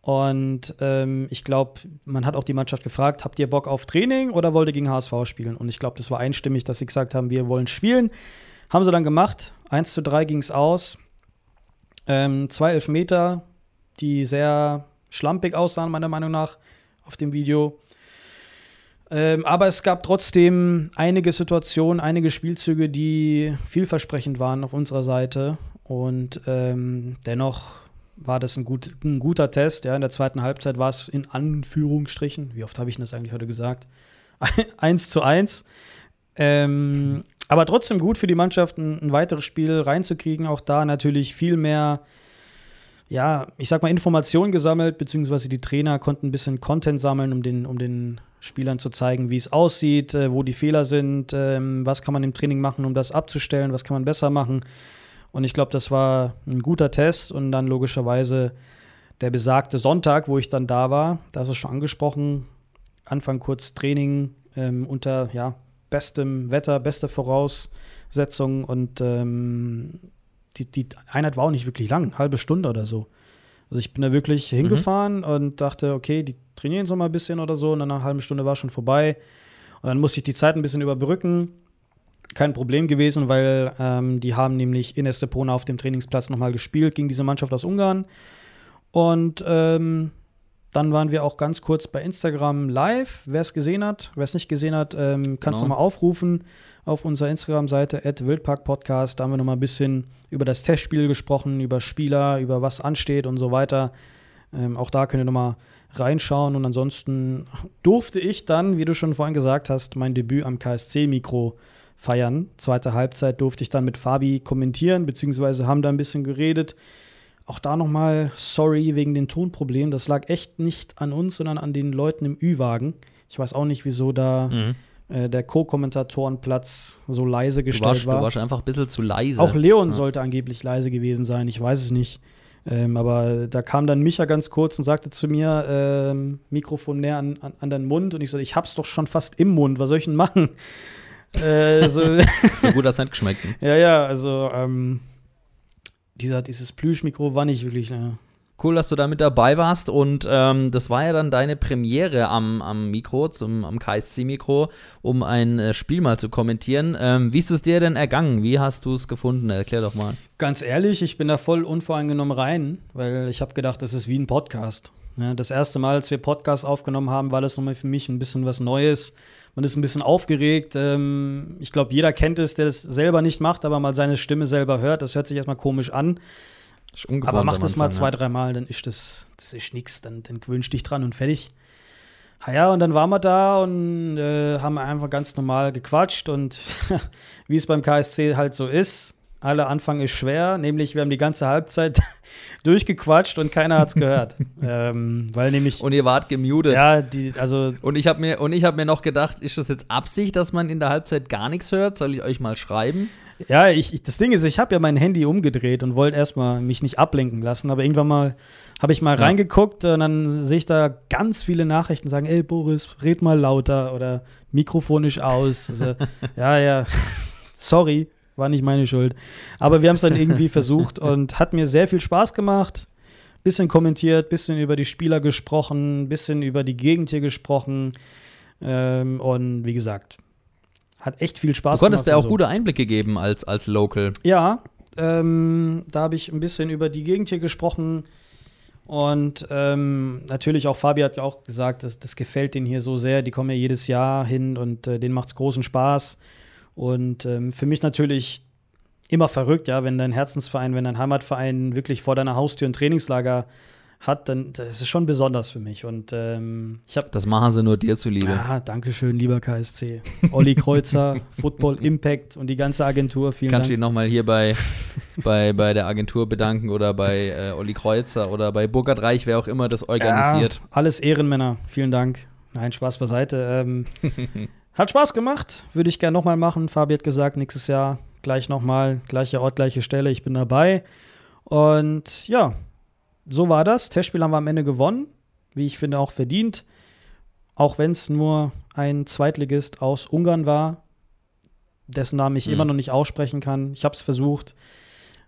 Und ähm, ich glaube, man hat auch die Mannschaft gefragt, habt ihr Bock auf Training oder wollt ihr gegen HSV spielen? Und ich glaube, das war einstimmig, dass sie gesagt haben, wir wollen spielen. Haben sie dann gemacht. 1 zu 3 ging es aus. Ähm, zwei Elfmeter, die sehr schlampig aussahen, meiner Meinung nach, auf dem Video. Ähm, aber es gab trotzdem einige Situationen, einige Spielzüge, die vielversprechend waren auf unserer Seite. Und ähm, dennoch war das ein, gut, ein guter Test. Ja, in der zweiten Halbzeit war es in Anführungsstrichen, wie oft habe ich das eigentlich heute gesagt? 1 zu 1. Ähm, aber trotzdem gut für die Mannschaft, ein, ein weiteres Spiel reinzukriegen. Auch da natürlich viel mehr, ja, ich sag mal, Informationen gesammelt, beziehungsweise die Trainer konnten ein bisschen Content sammeln, um den, um den Spielern zu zeigen, wie es aussieht, äh, wo die Fehler sind, ähm, was kann man im Training machen, um das abzustellen, was kann man besser machen. Und ich glaube, das war ein guter Test und dann logischerweise der besagte Sonntag, wo ich dann da war, da ist schon angesprochen, Anfang kurz Training ähm, unter ja, bestem Wetter, beste Voraussetzungen und ähm, die, die Einheit war auch nicht wirklich lang, halbe Stunde oder so. Also ich bin da wirklich hingefahren und dachte, okay, die trainieren so mal ein bisschen oder so und dann nach einer halben Stunde war schon vorbei und dann musste ich die Zeit ein bisschen überbrücken. Kein Problem gewesen, weil ähm, die haben nämlich in Estepona auf dem Trainingsplatz nochmal gespielt gegen diese Mannschaft aus Ungarn. Und ähm, dann waren wir auch ganz kurz bei Instagram live. Wer es gesehen hat, wer es nicht gesehen hat, ähm, kann es Genau. nochmal aufrufen auf unserer Instagram-Seite Wildpark-Podcast. Da haben wir nochmal ein bisschen über das Testspiel gesprochen, über Spieler, über was ansteht und so weiter. Ähm, auch da könnt ihr nochmal reinschauen. Und ansonsten durfte ich dann, wie du schon vorhin gesagt hast, mein Debüt am KSC-Mikro feiern. Zweite Halbzeit durfte ich dann mit Fabi kommentieren, beziehungsweise haben da ein bisschen geredet. Auch da nochmal sorry wegen den Tonproblemen. Das lag echt nicht an uns, sondern an den Leuten im Ü-Wagen. Ich weiß auch nicht, wieso da Mhm. äh, der Co-Kommentatorenplatz so leise Du gestellt warst, war. du warst einfach ein bisschen zu leise. Auch Leon Ja. sollte angeblich leise gewesen sein, ich weiß es nicht. Ähm, aber da kam dann Micha ganz kurz und sagte zu mir, ähm, Mikrofon näher an, an, an deinen Mund. Und ich so, ich hab's doch schon fast im Mund, was soll ich denn machen? äh, so, So gut hat's nicht geschmeckt. ja, ja, also ähm, dieser, dieses Plüschmikro war nicht wirklich. Äh, Cool, dass du da mit dabei warst und ähm, das war ja dann deine Premiere am, am Mikro, zum, am KSC-Mikro, um ein äh, Spiel mal zu kommentieren. Ähm, wie ist es dir denn ergangen? Wie hast du es gefunden? Erklär doch mal. Ganz ehrlich, ich bin da voll unvoreingenommen rein, weil ich habe gedacht, das ist wie ein Podcast. Ja, das erste Mal, als wir Podcast aufgenommen haben, war das nochmal für mich ein bisschen was Neues. Man ist ein bisschen aufgeregt. Ähm, ich glaube, jeder kennt es, der das selber nicht macht, aber mal seine Stimme selber hört. Das hört sich erstmal komisch an. Aber mach das mal Anfang, zwei, dreimal, dann ist das, das ist nix. Dann, dann gewöhnst dich dran und fertig. Ja, und dann waren wir da und äh, haben einfach ganz normal gequatscht und wie es beim KSC halt so ist, aller Anfang ist schwer, nämlich wir haben die ganze Halbzeit durchgequatscht und keiner hat's gehört. ähm, weil nämlich, Und ihr wart gemutet. ja, die, also Und ich habe mir, und ich mir noch gedacht, ist das jetzt Absicht, dass man in der Halbzeit gar nichts hört? Soll ich euch mal schreiben? Ja, ich, ich, das Ding ist, ich habe ja mein Handy umgedreht und wollte erstmal mich nicht ablenken lassen, aber irgendwann mal habe ich mal Ja. reingeguckt und dann sehe ich da ganz viele Nachrichten sagen, ey Boris, red mal lauter oder Mikrofon ist aus. Also, ja, ja, sorry, war nicht meine Schuld. Aber wir haben es dann irgendwie versucht und hat mir sehr viel Spaß gemacht. Bisschen kommentiert, bisschen über die Spieler gesprochen, bisschen über die Gegend hier gesprochen. Ähm, und wie gesagt, hat echt viel Spaß Du konntest gemacht. ja auch also. gute Einblicke geben als, als Local. Ja, ähm, da habe ich ein bisschen über die Gegend hier gesprochen. Und ähm, natürlich auch Fabi hat ja auch gesagt, dass, das gefällt denen hier so sehr. Die kommen ja jedes Jahr hin und äh, denen macht es großen Spaß. Und ähm, für mich natürlich immer verrückt, ja, wenn dein Herzensverein, wenn dein Heimatverein wirklich vor deiner Haustür ein Trainingslager hat, dann das ist schon besonders für mich. Und ähm, ich habe Das machen sie nur dir zuliebe. ja, danke schön, lieber KSC. Olli Kreuzer, Football Impact und die ganze Agentur, vielen Kannst du Dank. dich nochmal hier bei, bei, bei der Agentur bedanken oder bei äh, Olli Kreuzer oder bei Burkhard Reich, wer auch immer das organisiert. Ja, alles Ehrenmänner, vielen Dank. Nein, Spaß beiseite. Ähm, hat Spaß gemacht, würde ich gerne nochmal machen. Fabi hat gesagt, nächstes Jahr gleich nochmal, gleicher Ort, gleiche Stelle, ich bin dabei. Und ja, so war das. Testspiel haben wir am Ende gewonnen, wie ich finde auch verdient. Auch wenn es nur ein Zweitligist aus Ungarn war, dessen Namen ich Mhm. immer noch nicht aussprechen kann. Ich habe es versucht.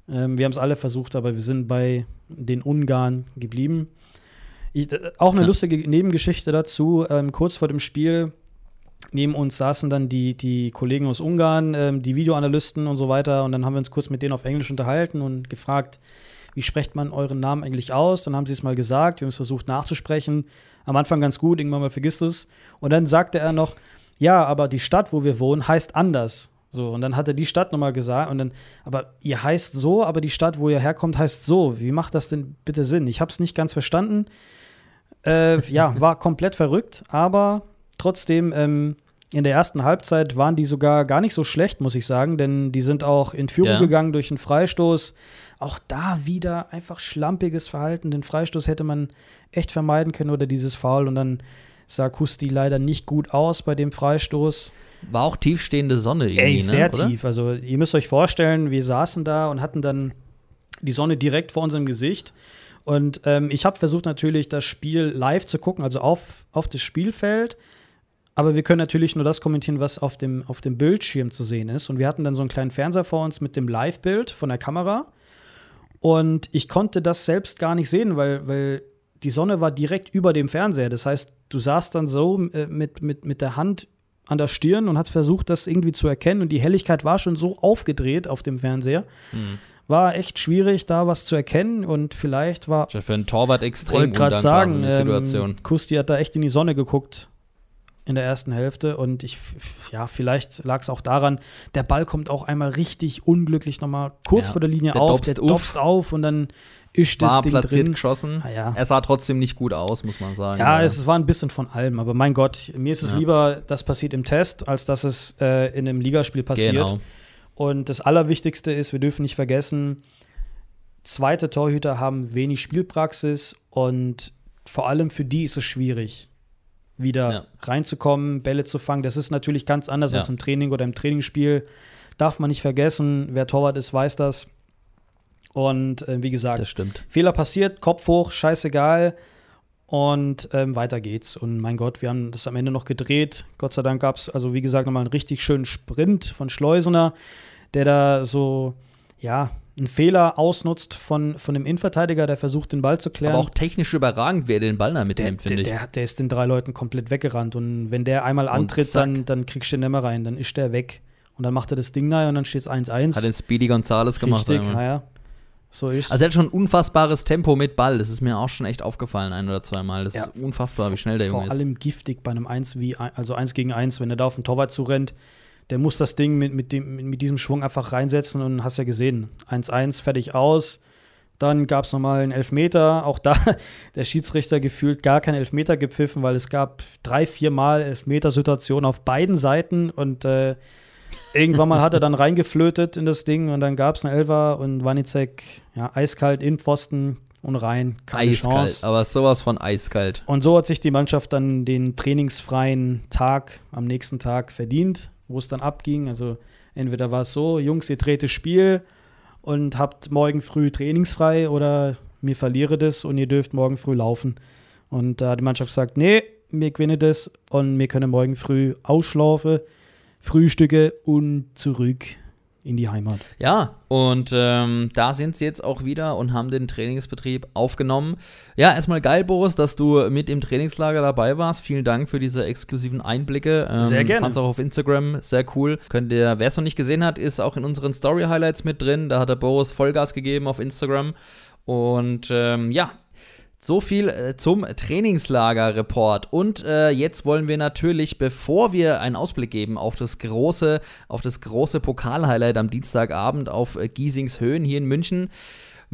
Ähm, wir haben es alle versucht, aber wir sind bei den Ungarn geblieben. Ich, äh, auch eine Ja. lustige Nebengeschichte dazu. Ähm, kurz vor dem Spiel neben uns saßen dann die, die Kollegen aus Ungarn, ähm, die Videoanalysten und so weiter. Und dann haben wir uns kurz mit denen auf Englisch unterhalten und gefragt, wie spricht man euren Namen eigentlich aus? Dann haben sie es mal gesagt, wir haben es versucht nachzusprechen. Am Anfang ganz gut, irgendwann mal vergisst du es. Und dann sagte er noch, ja, aber die Stadt, wo wir wohnen, heißt anders. So, und dann hat er die Stadt nochmal gesagt und dann, aber ihr heißt so, aber die Stadt, wo ihr herkommt, heißt so. Wie macht das denn bitte Sinn? Ich habe es nicht ganz verstanden. Äh, ja, war komplett verrückt, aber trotzdem, ähm, in der ersten Halbzeit waren die sogar gar nicht so schlecht, muss ich sagen, denn die sind auch in Führung Ja. gegangen durch einen Freistoß. Auch da wieder einfach schlampiges Verhalten. Den Freistoß hätte man echt vermeiden können oder dieses Foul und dann sah Kusti leider nicht gut aus bei dem Freistoß. War auch tiefstehende Sonne irgendwie, Ey, sehr ne, tief. Also, ihr müsst euch vorstellen, wir saßen da und hatten dann die Sonne direkt vor unserem Gesicht. Und ähm, ich habe versucht, natürlich das Spiel live zu gucken, also auf, auf das Spielfeld. Aber wir können natürlich nur das kommentieren, was auf dem, auf dem Bildschirm zu sehen ist. Und wir hatten dann so einen kleinen Fernseher vor uns mit dem Live-Bild von der Kamera. Und ich konnte das selbst gar nicht sehen, weil, weil die Sonne war direkt über dem Fernseher. Das heißt, du saßt dann so äh, mit, mit, mit der Hand an der Stirn und hast versucht, das irgendwie zu erkennen. Und die Helligkeit war schon so aufgedreht auf dem Fernseher. Mhm. War echt schwierig, da was zu erkennen. Und vielleicht war, ja für einen Torwart extrem wollte gerade sagen, Situation. ähm, Kusti hat da echt in die Sonne geguckt in der ersten Hälfte. Und ich, ja, vielleicht lag es auch daran, der Ball kommt auch einmal richtig unglücklich nochmal kurz Ja, vor der Linie der auf. der auf. dopst auf und dann ist das War Ding platziert drin. geschossen. Ah, ja. Er sah trotzdem nicht gut aus, muss man sagen. Ja, es war ein bisschen von allem, aber mein Gott, mir ist es Ja. lieber, das passiert im Test, als dass es äh, in einem Ligaspiel passiert. Genau. Und das Allerwichtigste ist, wir dürfen nicht vergessen, zweite Torhüter haben wenig Spielpraxis und vor allem für die ist es schwierig. Wieder Ja. reinzukommen, Bälle zu fangen. Das ist natürlich ganz anders Ja. als im Training oder im Trainingsspiel. Darf man nicht vergessen. Wer Torwart ist, weiß das. Und äh, wie gesagt. Fehler passiert, Kopf hoch, scheißegal. Und ähm, weiter geht's. Und mein Gott, wir haben das am Ende noch gedreht. Gott sei Dank gab es, also wie gesagt, nochmal einen richtig schönen Sprint von Schleusener, der da so, ja, einen Fehler ausnutzt von, von dem Innenverteidiger, der versucht, den Ball zu klären. Aber auch technisch überragend, wer den Ball da mitnimmt, der, finde ich. der, der ist den drei Leuten komplett weggerannt. Und wenn der einmal antritt, dann, dann kriegst du den nicht mehr rein. Dann ist der weg. Und dann macht er das Ding nahe und dann steht es 1-1. Hat den Speedy Gonzales gemacht. Richtig, naja. So ist Also er hat schon ein unfassbares Tempo mit Ball. Das ist mir auch schon echt aufgefallen, ein oder zweimal. Das Ja. ist unfassbar, wie schnell der Vor Junge ist. allem giftig bei einem 1 wie also 1 gegen 1, wenn er da auf den Torwart zurennt, der muss das Ding mit, mit, dem, mit diesem Schwung einfach reinsetzen und hast ja gesehen. 1-1, fertig aus. Dann gab es nochmal einen Elfmeter. Auch da der Schiedsrichter gefühlt gar keinen Elfmeter gepfiffen, weil es gab drei, vier Mal Elfmetersituationen auf beiden Seiten und äh, irgendwann mal hat er dann reingeflötet in das Ding und dann gab es einen Elfer und Wanizek, ja, eiskalt in Pfosten und rein. Keine Eiskalt, Chance. aber sowas von eiskalt. Und so hat sich die Mannschaft dann den trainingsfreien Tag am nächsten Tag verdient, wo es dann abging. Also entweder war es so, Jungs, ihr dreht das Spiel und habt morgen früh trainingsfrei oder mir verliere das und ihr dürft morgen früh laufen. Und da hat die Mannschaft gesagt, nee, wir gewinnen das und wir können morgen früh ausschlafen, Frühstücke und zurück in die Heimat. Ja, und ähm, da sind sie jetzt auch wieder und haben den Trainingsbetrieb aufgenommen. Ja, erstmal geil, Boris, dass du mit im Trainingslager dabei warst. Vielen Dank für diese exklusiven Einblicke. Ähm, Sehr gerne. Fand's auch auf Instagram sehr cool. Könnt ihr, wer es noch nicht gesehen hat, ist auch in unseren Story-Highlights mit drin. Da hat der Boris Vollgas gegeben auf Instagram. Und ähm, ja, so viel äh, zum Trainingslager-Report. Und äh, jetzt wollen wir natürlich, bevor wir einen Ausblick geben auf das große, auf das große Pokal-Highlight am Dienstagabend auf äh, Giesings Höhen hier in München,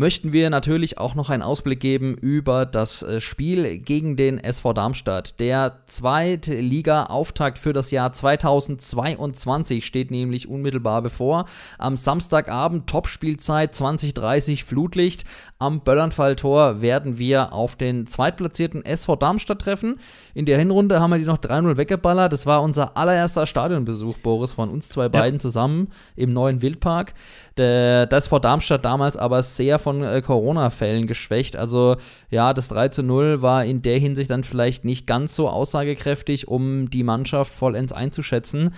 möchten wir natürlich auch noch einen Ausblick geben über das äh, Spiel gegen den SV Darmstadt. Der zweite Liga-Auftakt für das Jahr 2022 steht nämlich unmittelbar bevor. Am Samstagabend Topspielzeit 2030 Flutlicht. Am Böllernfalltor werden wir auf den zweitplatzierten SV Darmstadt treffen. In der Hinrunde haben wir die noch 3-0 weggeballert. Das war unser allererster Stadionbesuch, Boris, von uns zwei beiden zusammen im neuen Wildpark. Der, das vor Darmstadt damals aber sehr von äh, Corona-Fällen geschwächt. Also ja, das 3 zu 0 war in der Hinsicht dann vielleicht nicht ganz so aussagekräftig, um die Mannschaft vollends einzuschätzen.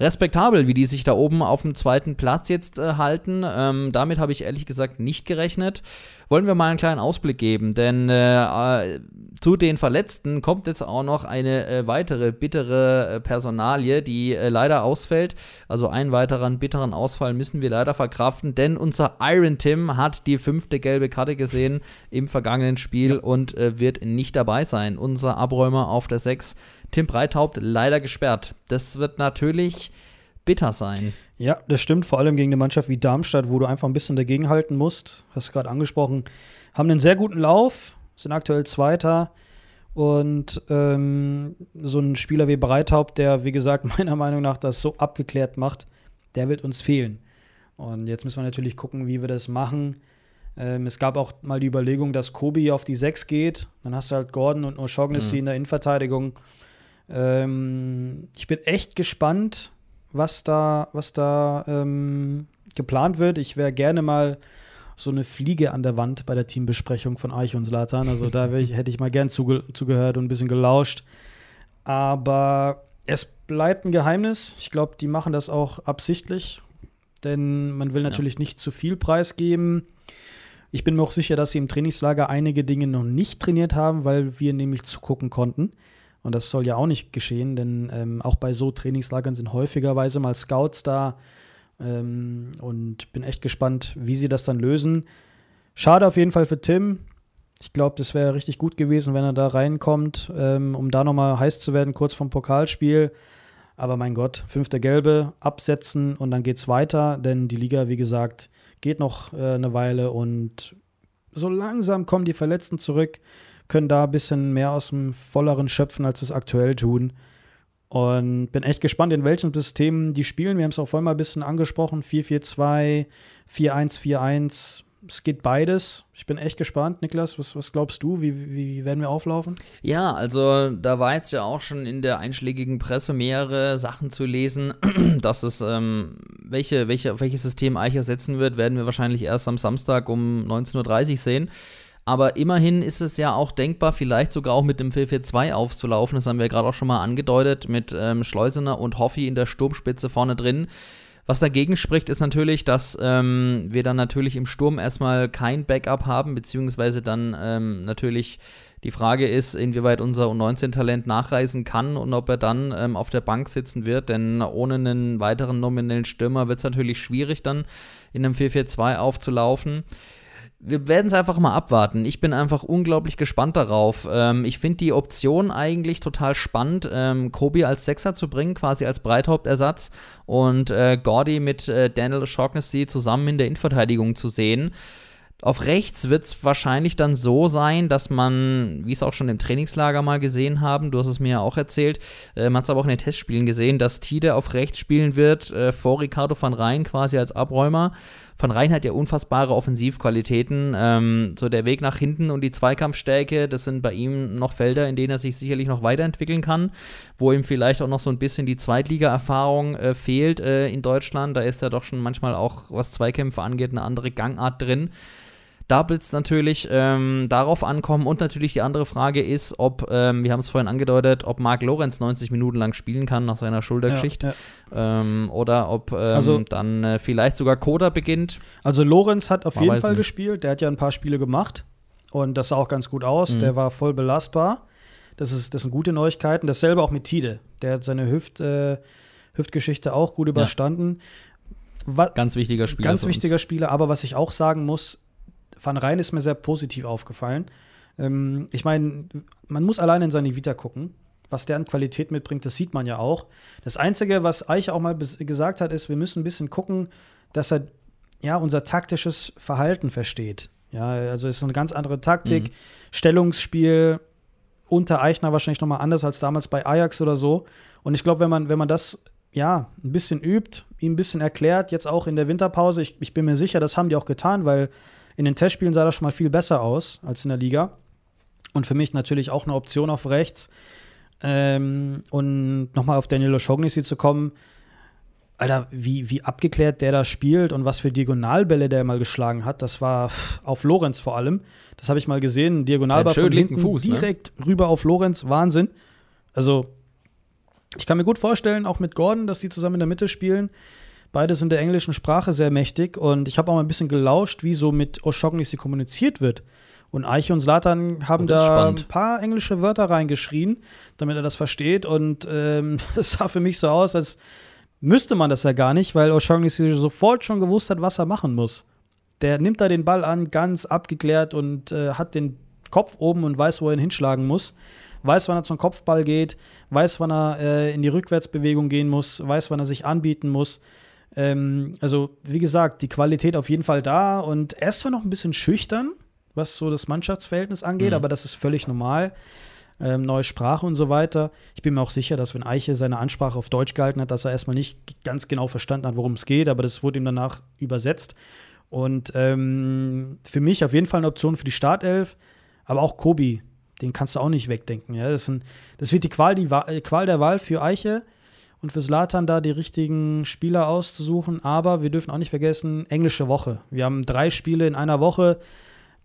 Respektabel, wie die sich da oben auf dem zweiten Platz jetzt äh, halten. Ähm, damit habe ich ehrlich gesagt nicht gerechnet. Wollen wir mal einen kleinen Ausblick geben, denn äh, äh, zu den Verletzten kommt jetzt auch noch eine äh, weitere bittere äh, Personalie, die äh, leider ausfällt. Also einen weiteren bitteren Ausfall müssen wir leider verkraften, denn unser Iron Tim hat die fünfte gelbe Karte gesehen im vergangenen Spiel und äh, wird nicht dabei sein. Unser Abräumer auf der 6, Tim Breithaupt, leider gesperrt. Das wird natürlich bitter sein. Ja, das stimmt, vor allem gegen eine Mannschaft wie Darmstadt, wo du einfach ein bisschen dagegenhalten musst. Hast du gerade angesprochen. Haben einen sehr guten Lauf, sind aktuell Zweiter. Und ähm, so ein Spieler wie Breithaupt, der, wie gesagt, meiner Meinung nach das so abgeklärt macht, der wird uns fehlen. Und jetzt müssen wir natürlich gucken, wie wir das machen. Ähm, es gab auch mal die Überlegung, dass Kobi auf die 6 geht. Dann hast du halt Gordon und O'Shaughnessy in der Innenverteidigung. Ähm, ich bin echt gespannt, was da, was da ähm, geplant wird. Ich wäre gerne mal so eine Fliege an der Wand bei der Teambesprechung von Eich und Slatan. Also da ich, hätte ich mal gern zuge zugehört und ein bisschen gelauscht. Aber es bleibt ein Geheimnis. Ich glaube, die machen das auch absichtlich, denn man will natürlich nicht zu viel preisgeben. Ich bin mir auch sicher, dass sie im Trainingslager einige Dinge noch nicht trainiert haben, weil wir nämlich zugucken konnten. Und das soll ja auch nicht geschehen, denn ähm, auch bei so Trainingslagern sind häufigerweise mal Scouts da. Ähm, und bin echt gespannt, wie sie das dann lösen. Schade auf jeden Fall für Tim. Ich glaube, das wäre richtig gut gewesen, wenn er da reinkommt, ähm, um da nochmal heiß zu werden, kurz vom Pokalspiel. Aber mein Gott, fünfte Gelbe, absetzen und dann geht's weiter, denn die Liga, wie gesagt, geht noch äh, eine Weile und so langsam kommen die Verletzten zurück, können da ein bisschen mehr aus dem Volleren schöpfen, als wir es aktuell tun. Und bin echt gespannt, in welchen Systemen die spielen. Wir haben es auch vorhin mal ein bisschen angesprochen: 4-4-2, 4-1-4-1. es geht beides. Ich bin echt gespannt. Niklas, was, was glaubst du? Wie, wie, werden wir auflaufen? Ja, also da war jetzt ja auch schon in der einschlägigen Presse mehrere Sachen zu lesen, dass es, ähm, welche, welche, welches System Eicher setzen wird, werden wir wahrscheinlich erst am Samstag um 19.30 Uhr sehen. Aber immerhin ist es ja auch denkbar, vielleicht sogar auch mit dem 4-4-2 aufzulaufen. Das haben wir gerade auch schon mal angedeutet, mit ähm, Schleusener und Hoffi in der Sturmspitze vorne drin. Was dagegen spricht, ist natürlich, dass ähm, wir dann natürlich im Sturm erstmal kein Backup haben, beziehungsweise dann ähm, natürlich die Frage ist, inwieweit unser U19-Talent nachreisen kann und ob er dann ähm, auf der Bank sitzen wird, denn ohne einen weiteren nominellen Stürmer wird es natürlich schwierig, dann in einem 4-4-2 aufzulaufen wir werden es einfach mal abwarten. Ich bin einfach unglaublich gespannt darauf. Ähm, ich finde die Option eigentlich total spannend, ähm, Kobi als Sechser zu bringen, quasi als Breithauptersatz und äh, Gordy mit äh, Daniel O'Shaughnessy zusammen in der Innenverteidigung zu sehen. Auf rechts wird es wahrscheinlich dann so sein, dass man, wie es auch schon im Trainingslager mal gesehen haben, du hast es mir ja auch erzählt, äh, man hat es aber auch in den Testspielen gesehen, dass Tide auf rechts spielen wird, äh, vor Ricardo van Rijn quasi als Abräumer. Van Rijn hat ja unfassbare Offensivqualitäten. Ähm, so der Weg nach hinten und die Zweikampfstärke, das sind bei ihm noch Felder, in denen er sich sicherlich noch weiterentwickeln kann, wo ihm vielleicht auch noch so ein bisschen die Zweitliga-Erfahrung äh, fehlt äh, in Deutschland. Da ist ja doch schon manchmal auch, was Zweikämpfe angeht, eine andere Gangart drin. Da wird es natürlich ähm, darauf ankommen und natürlich die andere Frage ist, ob, ähm, wir haben es vorhin angedeutet, ob Marc Lorenz 90 Minuten lang spielen kann nach seiner Schultergeschichte ja, ja. ähm, oder ob ähm, also, dann äh, vielleicht sogar Koda beginnt. Also Lorenz hat auf Man jeden Fall nicht. gespielt, der hat ja ein paar Spiele gemacht und das sah auch ganz gut aus, mhm. der war voll belastbar. Das, ist, das sind gute Neuigkeiten. Dasselbe auch mit Tide, der hat seine Hüft, äh, Hüftgeschichte auch gut überstanden. Ja. Ganz wichtiger Spieler. Ganz wichtiger Spieler, aber was ich auch sagen muss, Van Rijn ist mir sehr positiv aufgefallen. Ähm, ich meine, man muss alleine in seine Vita gucken. Was der an Qualität mitbringt, das sieht man ja auch. Das Einzige, was Eich auch mal gesagt hat, ist, wir müssen ein bisschen gucken, dass er ja unser taktisches Verhalten versteht. Ja, also es ist eine ganz andere Taktik, mhm. Stellungsspiel unter Eichner wahrscheinlich noch mal anders als damals bei Ajax oder so. Und ich glaube, wenn man, wenn man das ja ein bisschen übt, ihm ein bisschen erklärt, jetzt auch in der Winterpause, ich, ich bin mir sicher, das haben die auch getan, weil in den Testspielen sah das schon mal viel besser aus als in der Liga. Und für mich natürlich auch eine Option auf rechts. Ähm, und nochmal auf Daniel O'Shaughnessy zu kommen. Alter, wie, wie abgeklärt der da spielt und was für Diagonalbälle der mal geschlagen hat, das war auf Lorenz vor allem. Das habe ich mal gesehen. Diagonalball von linken Fuß, ne? direkt ne? rüber auf Lorenz, Wahnsinn. Also, ich kann mir gut vorstellen, auch mit Gordon, dass die zusammen in der Mitte spielen. Beide sind der englischen Sprache sehr mächtig und ich habe auch mal ein bisschen gelauscht, wie so mit O'Shaughnessy kommuniziert wird. Und Eiche und Slatan haben oh, da spannend. ein paar englische Wörter reingeschrien, damit er das versteht. Und ähm, es sah für mich so aus, als müsste man das ja gar nicht, weil O'Shaughnessy sofort schon gewusst hat, was er machen muss. Der nimmt da den Ball an, ganz abgeklärt und äh, hat den Kopf oben und weiß, wo er ihn hinschlagen muss. Weiß, wann er zum Kopfball geht, weiß, wann er äh, in die Rückwärtsbewegung gehen muss, weiß, wann er sich anbieten muss. Ähm, also, wie gesagt, die Qualität auf jeden Fall da und er ist zwar noch ein bisschen schüchtern, was so das Mannschaftsverhältnis angeht, mhm. aber das ist völlig normal. Ähm, neue Sprache und so weiter. Ich bin mir auch sicher, dass wenn Eiche seine Ansprache auf Deutsch gehalten hat, dass er erstmal nicht ganz genau verstanden hat, worum es geht, aber das wurde ihm danach übersetzt. Und ähm, für mich auf jeden Fall eine Option für die Startelf, aber auch Kobi, den kannst du auch nicht wegdenken. Ja? Das, ein, das wird die Qual, die Qual der Wahl für Eiche und für Slatan da die richtigen Spieler auszusuchen. Aber wir dürfen auch nicht vergessen, englische Woche. Wir haben drei Spiele in einer Woche.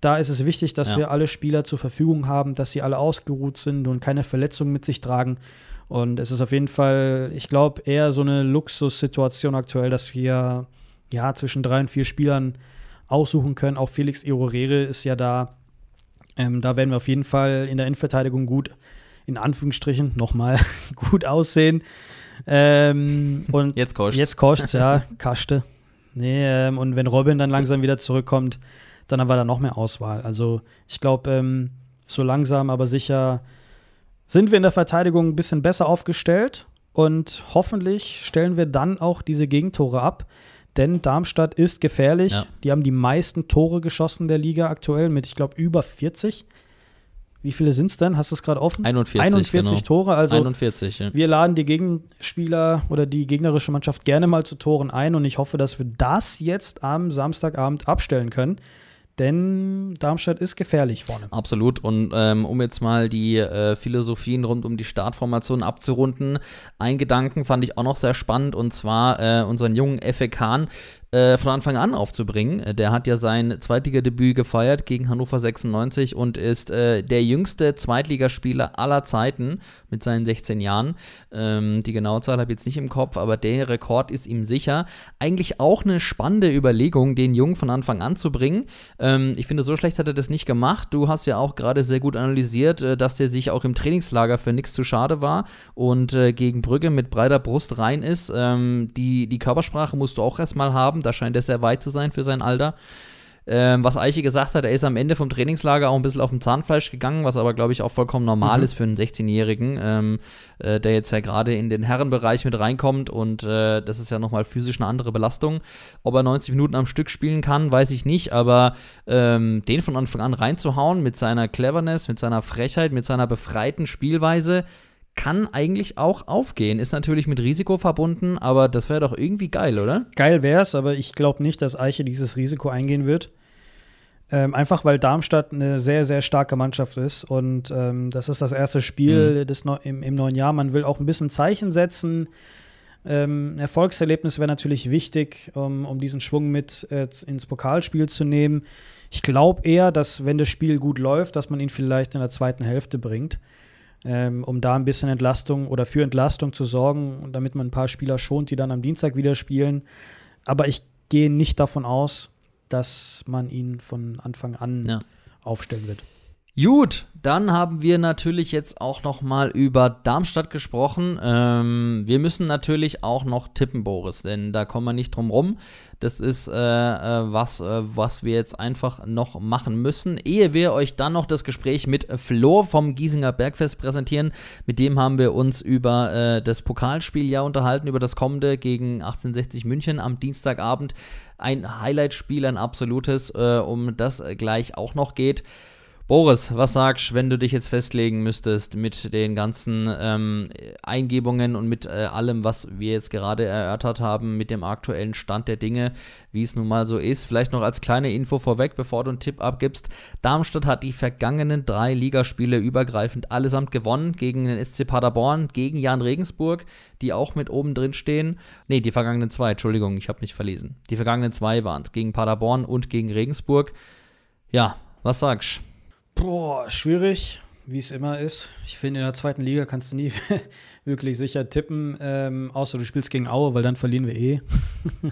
Da ist es wichtig, dass ja. wir alle Spieler zur Verfügung haben, dass sie alle ausgeruht sind und keine Verletzungen mit sich tragen. Und es ist auf jeden Fall, ich glaube, eher so eine Luxussituation aktuell, dass wir ja zwischen drei und vier Spielern aussuchen können. Auch Felix Irorere ist ja da. Ähm, da werden wir auf jeden Fall in der Innenverteidigung gut, in Anführungsstrichen, nochmal gut aussehen. Ähm, und jetzt kostet Jetzt kostet ja, Kaste. Nee, ähm, und wenn Robin dann langsam wieder zurückkommt, dann haben wir da noch mehr Auswahl. Also ich glaube, ähm, so langsam, aber sicher sind wir in der Verteidigung ein bisschen besser aufgestellt und hoffentlich stellen wir dann auch diese Gegentore ab. Denn Darmstadt ist gefährlich. Ja. Die haben die meisten Tore geschossen der Liga aktuell mit, ich glaube, über 40. Wie viele sind es denn? Hast du es gerade offen? 41. 41 genau. Tore. Also 41, ja. wir laden die Gegenspieler oder die gegnerische Mannschaft gerne mal zu Toren ein und ich hoffe, dass wir das jetzt am Samstagabend abstellen können. denn Darmstadt ist gefährlich vorne. Absolut. Und ähm, um jetzt mal die äh, Philosophien rund um die Startformation abzurunden, ein Gedanken fand ich auch noch sehr spannend und zwar äh, unseren jungen Effe Kahn äh, von Anfang an aufzubringen. Äh, der hat ja sein Zweitligadebüt gefeiert gegen Hannover 96 und ist äh, der jüngste Zweitligaspieler aller Zeiten mit seinen 16 Jahren. Ähm, die genaue Zahl habe ich jetzt nicht im Kopf, aber der Rekord ist ihm sicher. Eigentlich auch eine spannende Überlegung, den Jungen von Anfang an zu bringen. Ähm, ich finde, so schlecht hat er das nicht gemacht. Du hast ja auch gerade sehr gut analysiert, äh, dass der sich auch im Trainingslager für nichts zu schade war und äh, gegen Brügge mit breiter Brust rein ist. Ähm, die, die Körpersprache musst du auch erstmal haben haben. Da scheint er sehr weit zu sein für sein Alter. Ähm, was Eiche gesagt hat, er ist am Ende vom Trainingslager auch ein bisschen auf dem Zahnfleisch gegangen, was aber, glaube ich, auch vollkommen normal mhm. ist für einen 16-Jährigen, ähm, äh, der jetzt ja gerade in den Herrenbereich mit reinkommt und äh, das ist ja nochmal physisch eine andere Belastung. Ob er 90 Minuten am Stück spielen kann, weiß ich nicht, aber ähm, den von Anfang an reinzuhauen mit seiner Cleverness, mit seiner Frechheit, mit seiner befreiten Spielweise, kann eigentlich auch aufgehen. Ist natürlich mit Risiko verbunden, aber das wäre doch irgendwie geil, oder? Geil wäre es, aber ich glaube nicht, dass Eiche dieses Risiko eingehen wird. Ähm, einfach weil Darmstadt eine sehr, sehr starke Mannschaft ist und ähm, das ist das erste Spiel mhm. des Neu im, im, neuen Jahr. Man will auch ein bisschen Zeichen setzen. Ähm, Erfolgserlebnis wäre natürlich wichtig, um, um, diesen Schwung mit äh, ins Pokalspiel zu nehmen. Ich glaube eher, dass wenn das Spiel gut läuft, dass man ihn vielleicht in der zweiten Hälfte bringt ähm, um da ein bisschen Entlastung oder für Entlastung zu sorgen, damit man ein paar Spieler schont, die dann am Dienstag wieder spielen. Aber ich gehe nicht davon aus, dass man ihn von Anfang an ja. aufstellen wird. Gut, dann haben wir natürlich jetzt auch noch mal über Darmstadt gesprochen. Ähm, wir müssen natürlich auch noch tippen, Boris, denn da kommen wir nicht drum rum. Das ist äh, äh, was, äh, was wir jetzt einfach noch machen müssen. Ehe wir euch dann noch das Gespräch mit Flo vom Giesinger Bergfest präsentieren, mit dem haben wir uns über äh, das Pokalspiel ja unterhalten, über das kommende gegen 1860 München am Dienstagabend. Ein Highlight-Spiel, ein absolutes, äh, um das gleich auch noch geht. Boris, was sagst du, wenn du dich jetzt festlegen müsstest mit den ganzen ähm, Eingebungen und mit äh, allem, was wir jetzt gerade erörtert haben, mit dem aktuellen Stand der Dinge, wie es nun mal so ist? Vielleicht noch als kleine Info vorweg, bevor du einen Tipp abgibst. Darmstadt hat die vergangenen drei Ligaspiele übergreifend allesamt gewonnen gegen den SC Paderborn, gegen Jan Regensburg, die auch mit oben drin stehen. Ne, die vergangenen zwei, Entschuldigung, ich habe nicht verlesen. Die vergangenen zwei waren es, gegen Paderborn und gegen Regensburg. Ja, was sagst du? Boah, schwierig, wie es immer ist. Ich finde, in der zweiten Liga kannst du nie wirklich sicher tippen, ähm, außer du spielst gegen Aue, weil dann verlieren wir eh.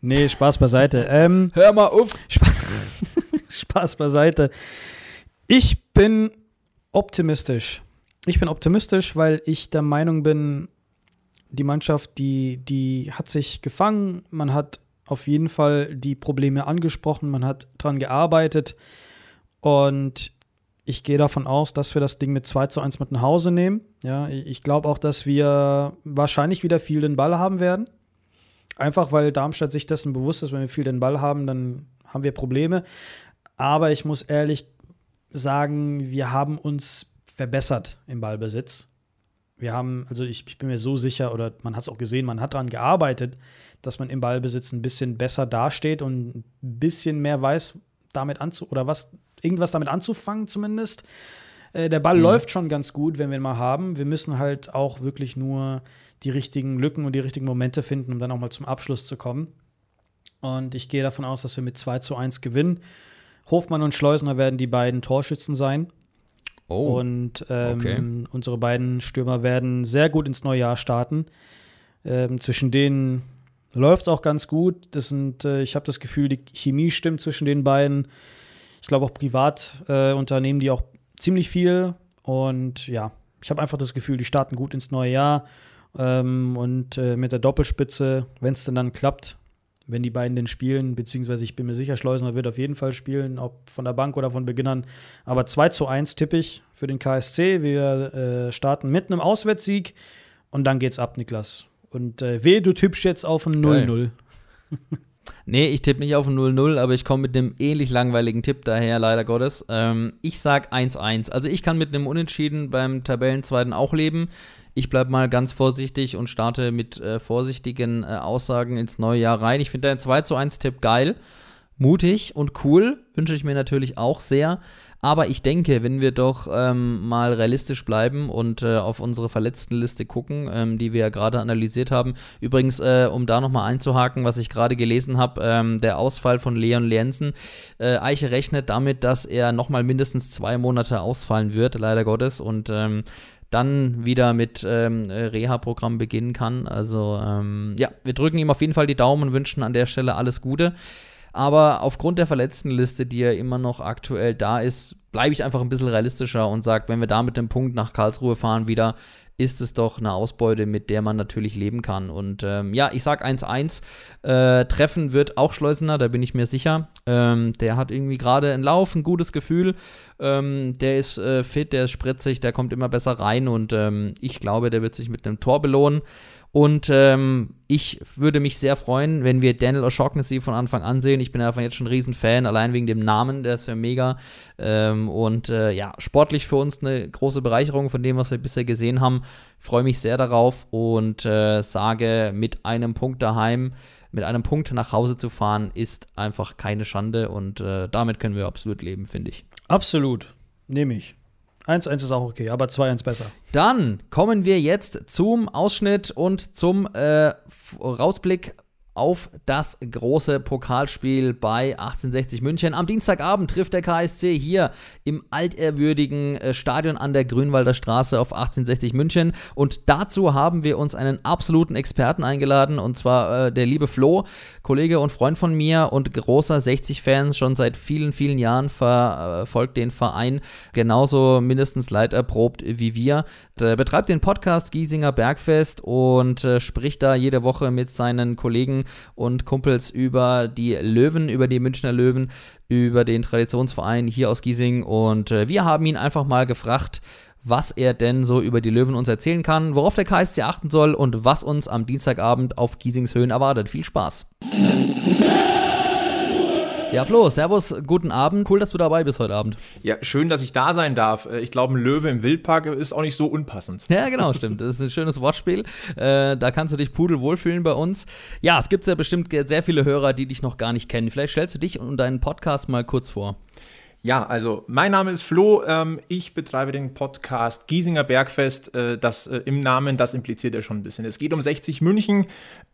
nee, Spaß beiseite. Ähm, Hör mal auf! Spaß, Spaß beiseite. Ich bin optimistisch. Ich bin optimistisch, weil ich der Meinung bin, die Mannschaft, die, die hat sich gefangen. Man hat auf jeden Fall die Probleme angesprochen, man hat dran gearbeitet. Und ich gehe davon aus, dass wir das Ding mit 2 zu 1 mit nach Hause nehmen. Ja, ich glaube auch, dass wir wahrscheinlich wieder viel den Ball haben werden. Einfach weil Darmstadt sich dessen bewusst ist, wenn wir viel den Ball haben, dann haben wir Probleme. Aber ich muss ehrlich sagen, wir haben uns verbessert im Ballbesitz. Wir haben, also ich, ich bin mir so sicher, oder man hat es auch gesehen, man hat daran gearbeitet, dass man im Ballbesitz ein bisschen besser dasteht und ein bisschen mehr weiß, damit anzu oder was irgendwas damit anzufangen zumindest. Äh, der Ball mhm. läuft schon ganz gut, wenn wir ihn mal haben. Wir müssen halt auch wirklich nur die richtigen Lücken und die richtigen Momente finden, um dann auch mal zum Abschluss zu kommen. Und ich gehe davon aus, dass wir mit 2 zu 1 gewinnen. Hofmann und Schleusner werden die beiden Torschützen sein. Oh. Und ähm, okay. unsere beiden Stürmer werden sehr gut ins neue Jahr starten. Ähm, zwischen denen läuft es auch ganz gut. Das sind, äh, ich habe das Gefühl, die Chemie stimmt zwischen den beiden. Ich glaube auch privat äh, unternehmen die auch ziemlich viel. Und ja, ich habe einfach das Gefühl, die starten gut ins neue Jahr. Ähm, und äh, mit der Doppelspitze, wenn es denn dann klappt, wenn die beiden denn spielen, beziehungsweise ich bin mir sicher, Schleusener wird auf jeden Fall spielen, ob von der Bank oder von Beginnern. Aber 2 zu 1 tippe ich für den KSC. Wir äh, starten mit einem Auswärtssieg und dann geht's ab, Niklas. Und äh, weh, du tippst jetzt auf ein 0-0. Nee, ich tippe nicht auf ein 0-0, aber ich komme mit einem ähnlich langweiligen Tipp daher, leider Gottes. Ähm, ich sag 1-1. Also ich kann mit einem Unentschieden beim Tabellenzweiten auch leben. Ich bleibe mal ganz vorsichtig und starte mit äh, vorsichtigen äh, Aussagen ins neue Jahr rein. Ich finde deinen 2 1 Tipp geil, mutig und cool. wünsche ich mir natürlich auch sehr. Aber ich denke, wenn wir doch ähm, mal realistisch bleiben und äh, auf unsere Verletztenliste gucken, ähm, die wir ja gerade analysiert haben. Übrigens, äh, um da nochmal einzuhaken, was ich gerade gelesen habe, ähm, der Ausfall von Leon Lenzen. Äh, Eiche rechnet damit, dass er nochmal mindestens zwei Monate ausfallen wird, leider Gottes. Und ähm, dann wieder mit ähm, Reha-Programm beginnen kann. Also ähm, ja, wir drücken ihm auf jeden Fall die Daumen und wünschen an der Stelle alles Gute. Aber aufgrund der Verletztenliste, die ja immer noch aktuell da ist, bleibe ich einfach ein bisschen realistischer und sage, wenn wir da mit dem Punkt nach Karlsruhe fahren wieder, ist es doch eine Ausbeute, mit der man natürlich leben kann. Und ähm, ja, ich sage 1-1. Äh, treffen wird auch Schleusener, da bin ich mir sicher. Ähm, der hat irgendwie gerade einen Lauf, ein gutes Gefühl. Ähm, der ist äh, fit, der ist spritzig, der kommt immer besser rein und ähm, ich glaube, der wird sich mit einem Tor belohnen. Und ähm, ich würde mich sehr freuen, wenn wir Daniel O'Shaughnessy von Anfang an sehen. Ich bin davon jetzt schon ein Riesenfan, allein wegen dem Namen, der ist ja mega. Ähm, und äh, ja, sportlich für uns eine große Bereicherung von dem, was wir bisher gesehen haben. Freue mich sehr darauf und äh, sage, mit einem Punkt daheim, mit einem Punkt nach Hause zu fahren, ist einfach keine Schande und äh, damit können wir absolut leben, finde ich. Absolut. Nehme ich. 1-1 ist auch okay, aber 2-1 besser. Dann kommen wir jetzt zum Ausschnitt und zum äh, Rausblick auf das große Pokalspiel bei 1860 München. Am Dienstagabend trifft der KSC hier im altehrwürdigen äh, Stadion an der Grünwalder Straße auf 1860 München. Und dazu haben wir uns einen absoluten Experten eingeladen, und zwar äh, der liebe Flo, Kollege und Freund von mir und großer 60-Fans, schon seit vielen, vielen Jahren verfolgt den Verein genauso mindestens leiterprobt wie wir. Der betreibt den Podcast Giesinger Bergfest und äh, spricht da jede Woche mit seinen Kollegen und Kumpels über die Löwen, über die Münchner Löwen, über den Traditionsverein hier aus Giesing. Und äh, wir haben ihn einfach mal gefragt, was er denn so über die Löwen uns erzählen kann, worauf der KSC achten soll und was uns am Dienstagabend auf Giesings Höhen erwartet. Viel Spaß! Ja, Flo, Servus, guten Abend. Cool, dass du dabei bist heute Abend. Ja, schön, dass ich da sein darf. Äh, ich glaube, ein Löwe im Wildpark ist auch nicht so unpassend. Ja, genau, stimmt. Das ist ein schönes Wortspiel. Äh, da kannst du dich pudelwohl fühlen bei uns. Ja, es gibt ja bestimmt sehr viele Hörer, die dich noch gar nicht kennen. Vielleicht stellst du dich und deinen Podcast mal kurz vor. Ja, also mein Name ist Flo. Ähm, ich betreibe den Podcast Giesinger Bergfest. Äh, das äh, im Namen, das impliziert ja schon ein bisschen. Es geht um 60 München.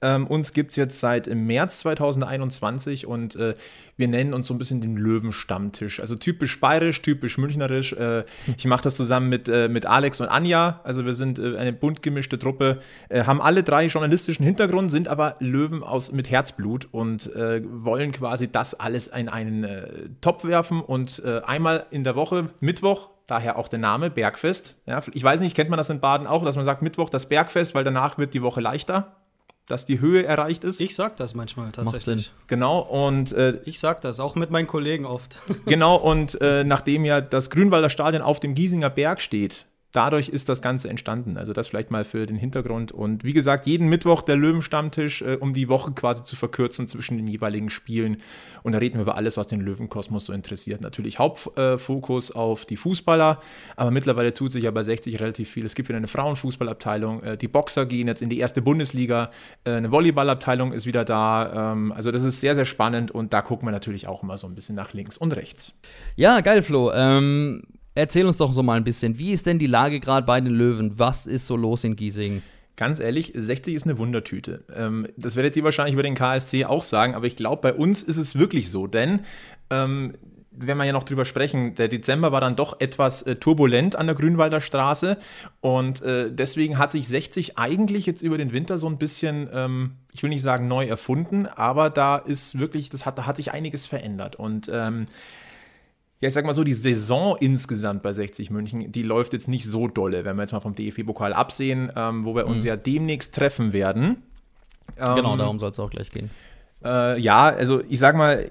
Ähm, uns gibt es jetzt seit im März 2021 und äh, wir nennen uns so ein bisschen den Löwenstammtisch. Also typisch bayerisch, typisch münchnerisch. Äh, ich mache das zusammen mit, äh, mit Alex und Anja. Also wir sind äh, eine bunt gemischte Truppe, haben alle drei journalistischen Hintergrund, sind aber Löwen aus, mit Herzblut und wollen quasi das alles in einen Topf werfen und äh, einmal in der Woche, Mittwoch, daher auch der Name Bergfest. Ja, ich weiß nicht, kennt man das in Baden auch, dass man sagt Mittwoch das Bergfest, weil danach wird die Woche leichter, dass die Höhe erreicht ist. Ich sag das manchmal tatsächlich. Genau, und äh, ich sag das auch mit meinen Kollegen oft. genau, und äh, nachdem ja das Grünwalder Stadion auf dem Giesinger Berg steht, dadurch ist das Ganze entstanden. Also das vielleicht mal für den Hintergrund. Und wie gesagt, jeden Mittwoch der Löwenstammtisch, äh, um die Woche quasi zu verkürzen zwischen den jeweiligen Spielen. Und da reden wir über alles, was den Löwenkosmos so interessiert. Natürlich Hauptfokus äh, auf die Fußballer, aber mittlerweile tut sich ja bei 60 relativ viel. Es gibt wieder eine Frauenfußballabteilung, äh, die Boxer gehen jetzt in die erste Bundesliga, äh, eine Volleyballabteilung ist wieder da. Ähm, also das ist sehr, sehr spannend und da gucken wir natürlich auch immer so ein bisschen nach links und rechts. Ja, geil, Flo. Ähm Erzähl uns doch so mal ein bisschen, wie ist denn die Lage gerade bei den Löwen? Was ist so los in Giesing? Ganz ehrlich, 60 ist eine Wundertüte. Ähm, das werdet ihr wahrscheinlich über den KSC auch sagen, aber ich glaube, bei uns ist es wirklich so, denn ähm, wenn wir ja noch drüber sprechen, der Dezember war dann doch etwas äh, turbulent an der Grünwalder Straße und äh, deswegen hat sich 60 eigentlich jetzt über den Winter so ein bisschen, ähm, ich will nicht sagen neu erfunden, aber da ist wirklich, das hat, da hat sich einiges verändert und ähm, ja, ich sag mal so, die Saison insgesamt bei 60 München, die läuft jetzt nicht so dolle, wenn wir jetzt mal vom DFB-Pokal absehen, ähm, wo wir uns mhm. ja demnächst treffen werden. Genau, ähm, darum soll es auch gleich gehen. Äh, ja, also ich sag mal,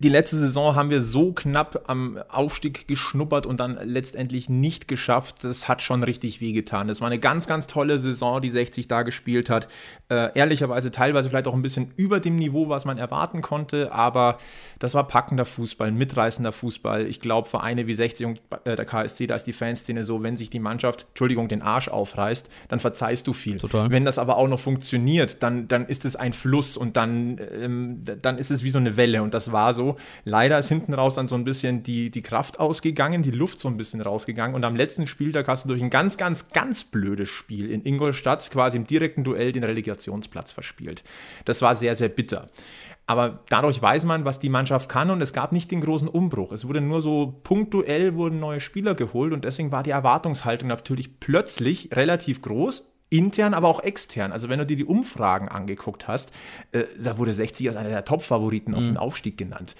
die letzte Saison haben wir so knapp am Aufstieg geschnuppert und dann letztendlich nicht geschafft. Das hat schon richtig wehgetan. Das war eine ganz, ganz tolle Saison, die 60 da gespielt hat. Äh, ehrlicherweise teilweise vielleicht auch ein bisschen über dem Niveau, was man erwarten konnte, aber das war packender Fußball, mitreißender Fußball. Ich glaube, Vereine wie 60 und äh, der KSC, da ist die Fanszene so, wenn sich die Mannschaft, Entschuldigung, den Arsch aufreißt, dann verzeihst du viel. Total. Wenn das aber auch noch funktioniert, dann, dann ist es ein Fluss und dann, ähm, dann ist es wie so eine Welle und das war so so. Leider ist hinten raus dann so ein bisschen die, die Kraft ausgegangen, die Luft so ein bisschen rausgegangen. Und am letzten Spieltag hast du durch ein ganz, ganz, ganz blödes Spiel in Ingolstadt quasi im direkten Duell den Relegationsplatz verspielt. Das war sehr, sehr bitter. Aber dadurch weiß man, was die Mannschaft kann und es gab nicht den großen Umbruch. Es wurde nur so punktuell wurden neue Spieler geholt und deswegen war die Erwartungshaltung natürlich plötzlich relativ groß intern, aber auch extern. Also wenn du dir die Umfragen angeguckt hast, äh, da wurde 60 als einer der Top-Favoriten mhm. auf den Aufstieg genannt.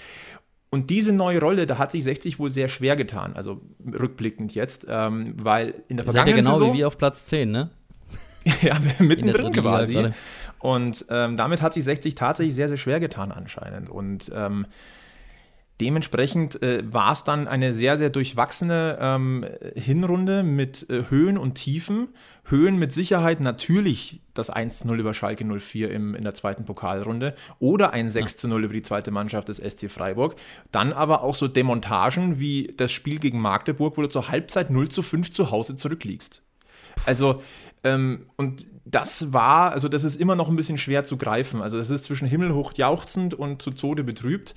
Und diese neue Rolle, da hat sich 60 wohl sehr schwer getan, also rückblickend jetzt, ähm, weil in der vergangenen genau Saison... wie wir auf Platz 10, ne? ja, mittendrin quasi. Und ähm, damit hat sich 60 tatsächlich sehr, sehr schwer getan anscheinend. Und ähm, Dementsprechend äh, war es dann eine sehr, sehr durchwachsene ähm, Hinrunde mit äh, Höhen und Tiefen. Höhen mit Sicherheit natürlich das 1-0 über Schalke 04 im, in der zweiten Pokalrunde oder ein 6-0 ja. über die zweite Mannschaft des SC Freiburg. Dann aber auch so Demontagen wie das Spiel gegen Magdeburg, wo du zur Halbzeit 0 zu 5 zu Hause zurückliegst. Also, ähm, und das war, also das ist immer noch ein bisschen schwer zu greifen. Also das ist zwischen himmelhoch jauchzend und zu Tode betrübt.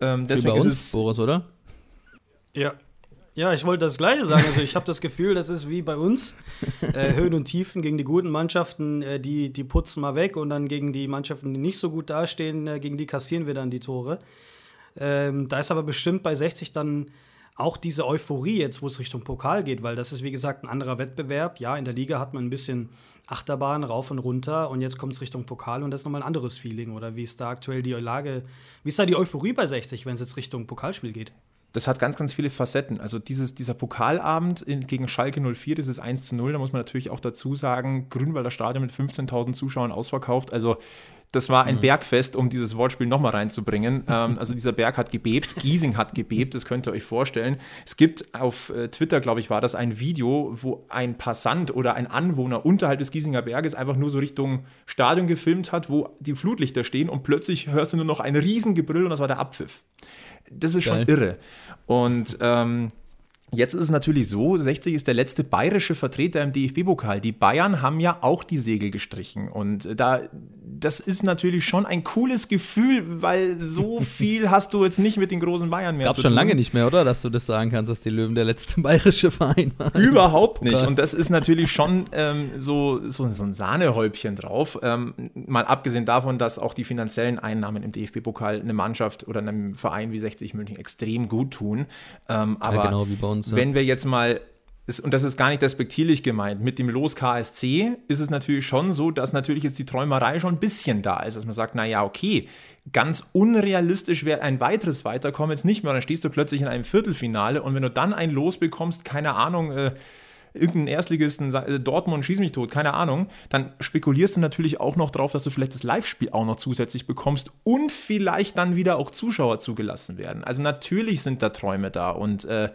Ähm, deswegen Wie bei uns, ist es, Boris, oder? Ja. Ja, ich wollte das Gleiche sagen. Also ich habe das Gefühl, das ist wie bei uns. Äh, Höhen und Tiefen gegen die guten Mannschaften, äh, die, die putzen mal weg und dann gegen die Mannschaften, die nicht so gut dastehen, äh, gegen die kassieren wir dann die Tore. Ähm, da ist aber bestimmt bei 60 dann auch diese Euphorie jetzt, wo es Richtung Pokal geht, weil das ist wie gesagt ein anderer Wettbewerb. Ja, in der Liga hat man ein bisschen Achterbahn rauf und runter und jetzt kommt es Richtung Pokal und das ist nochmal ein anderes Feeling. Oder wie ist da aktuell die Lage, wie ist da die Euphorie bei 60, wenn es jetzt Richtung Pokalspiel geht? das hat ganz, ganz viele Facetten. Also dieses, dieser Pokalabend in, gegen Schalke 04, das ist 1 zu 0, da muss man natürlich auch dazu sagen, Grünwalder Stadion mit 15.000 Zuschauern ausverkauft. Also das war ein mhm. Bergfest, um dieses Wortspiel nochmal reinzubringen. ähm, also dieser Berg hat gebebt, Giesing hat gebebt, das könnt ihr euch vorstellen. Es gibt auf äh, Twitter, glaube ich, war das ein Video, wo ein Passant oder ein Anwohner unterhalb des Giesinger Berges einfach nur so Richtung Stadion gefilmt hat, wo die Flutlichter stehen und plötzlich hörst du nur noch ein Riesengebrüll und das war der Abpfiff. Das ist Geil. schon irre. Und ähm, Jetzt ist es natürlich so, 60 ist der letzte bayerische Vertreter im DFB-Pokal. Die Bayern haben ja auch die Segel gestrichen. Und da, das ist natürlich schon ein cooles Gefühl, weil so viel hast du jetzt nicht mit den großen Bayern mehr Gab zu tun. schon lange nicht mehr, oder? Dass du das sagen kannst, dass die Löwen der letzte bayerische Verein waren. Überhaupt nicht. Und das ist natürlich schon ähm, so, so, so, ein Sahnehäubchen drauf. Ähm, mal abgesehen davon, dass auch die finanziellen Einnahmen im DFB-Pokal eine Mannschaft oder einem Verein wie 60 München extrem gut tun. Ähm, aber ja, genau wie bei uns uns. Ja. Wenn wir jetzt mal und das ist gar nicht respektierlich gemeint, mit dem Los KSC ist es natürlich schon so, dass natürlich jetzt die Träumerei schon ein bisschen da ist, dass man sagt, naja, okay, ganz unrealistisch wäre ein weiteres Weiterkommen jetzt nicht mehr, dann stehst du plötzlich in einem Viertelfinale und wenn du dann ein Los bekommst, keine Ahnung, äh, irgendeinen Erstligisten, äh, Dortmund, schieß mich tot, keine Ahnung, dann spekulierst du natürlich auch noch drauf, dass du vielleicht das Live-Spiel auch noch zusätzlich bekommst und vielleicht dann wieder auch Zuschauer zugelassen werden. Also natürlich sind da Träume da und äh,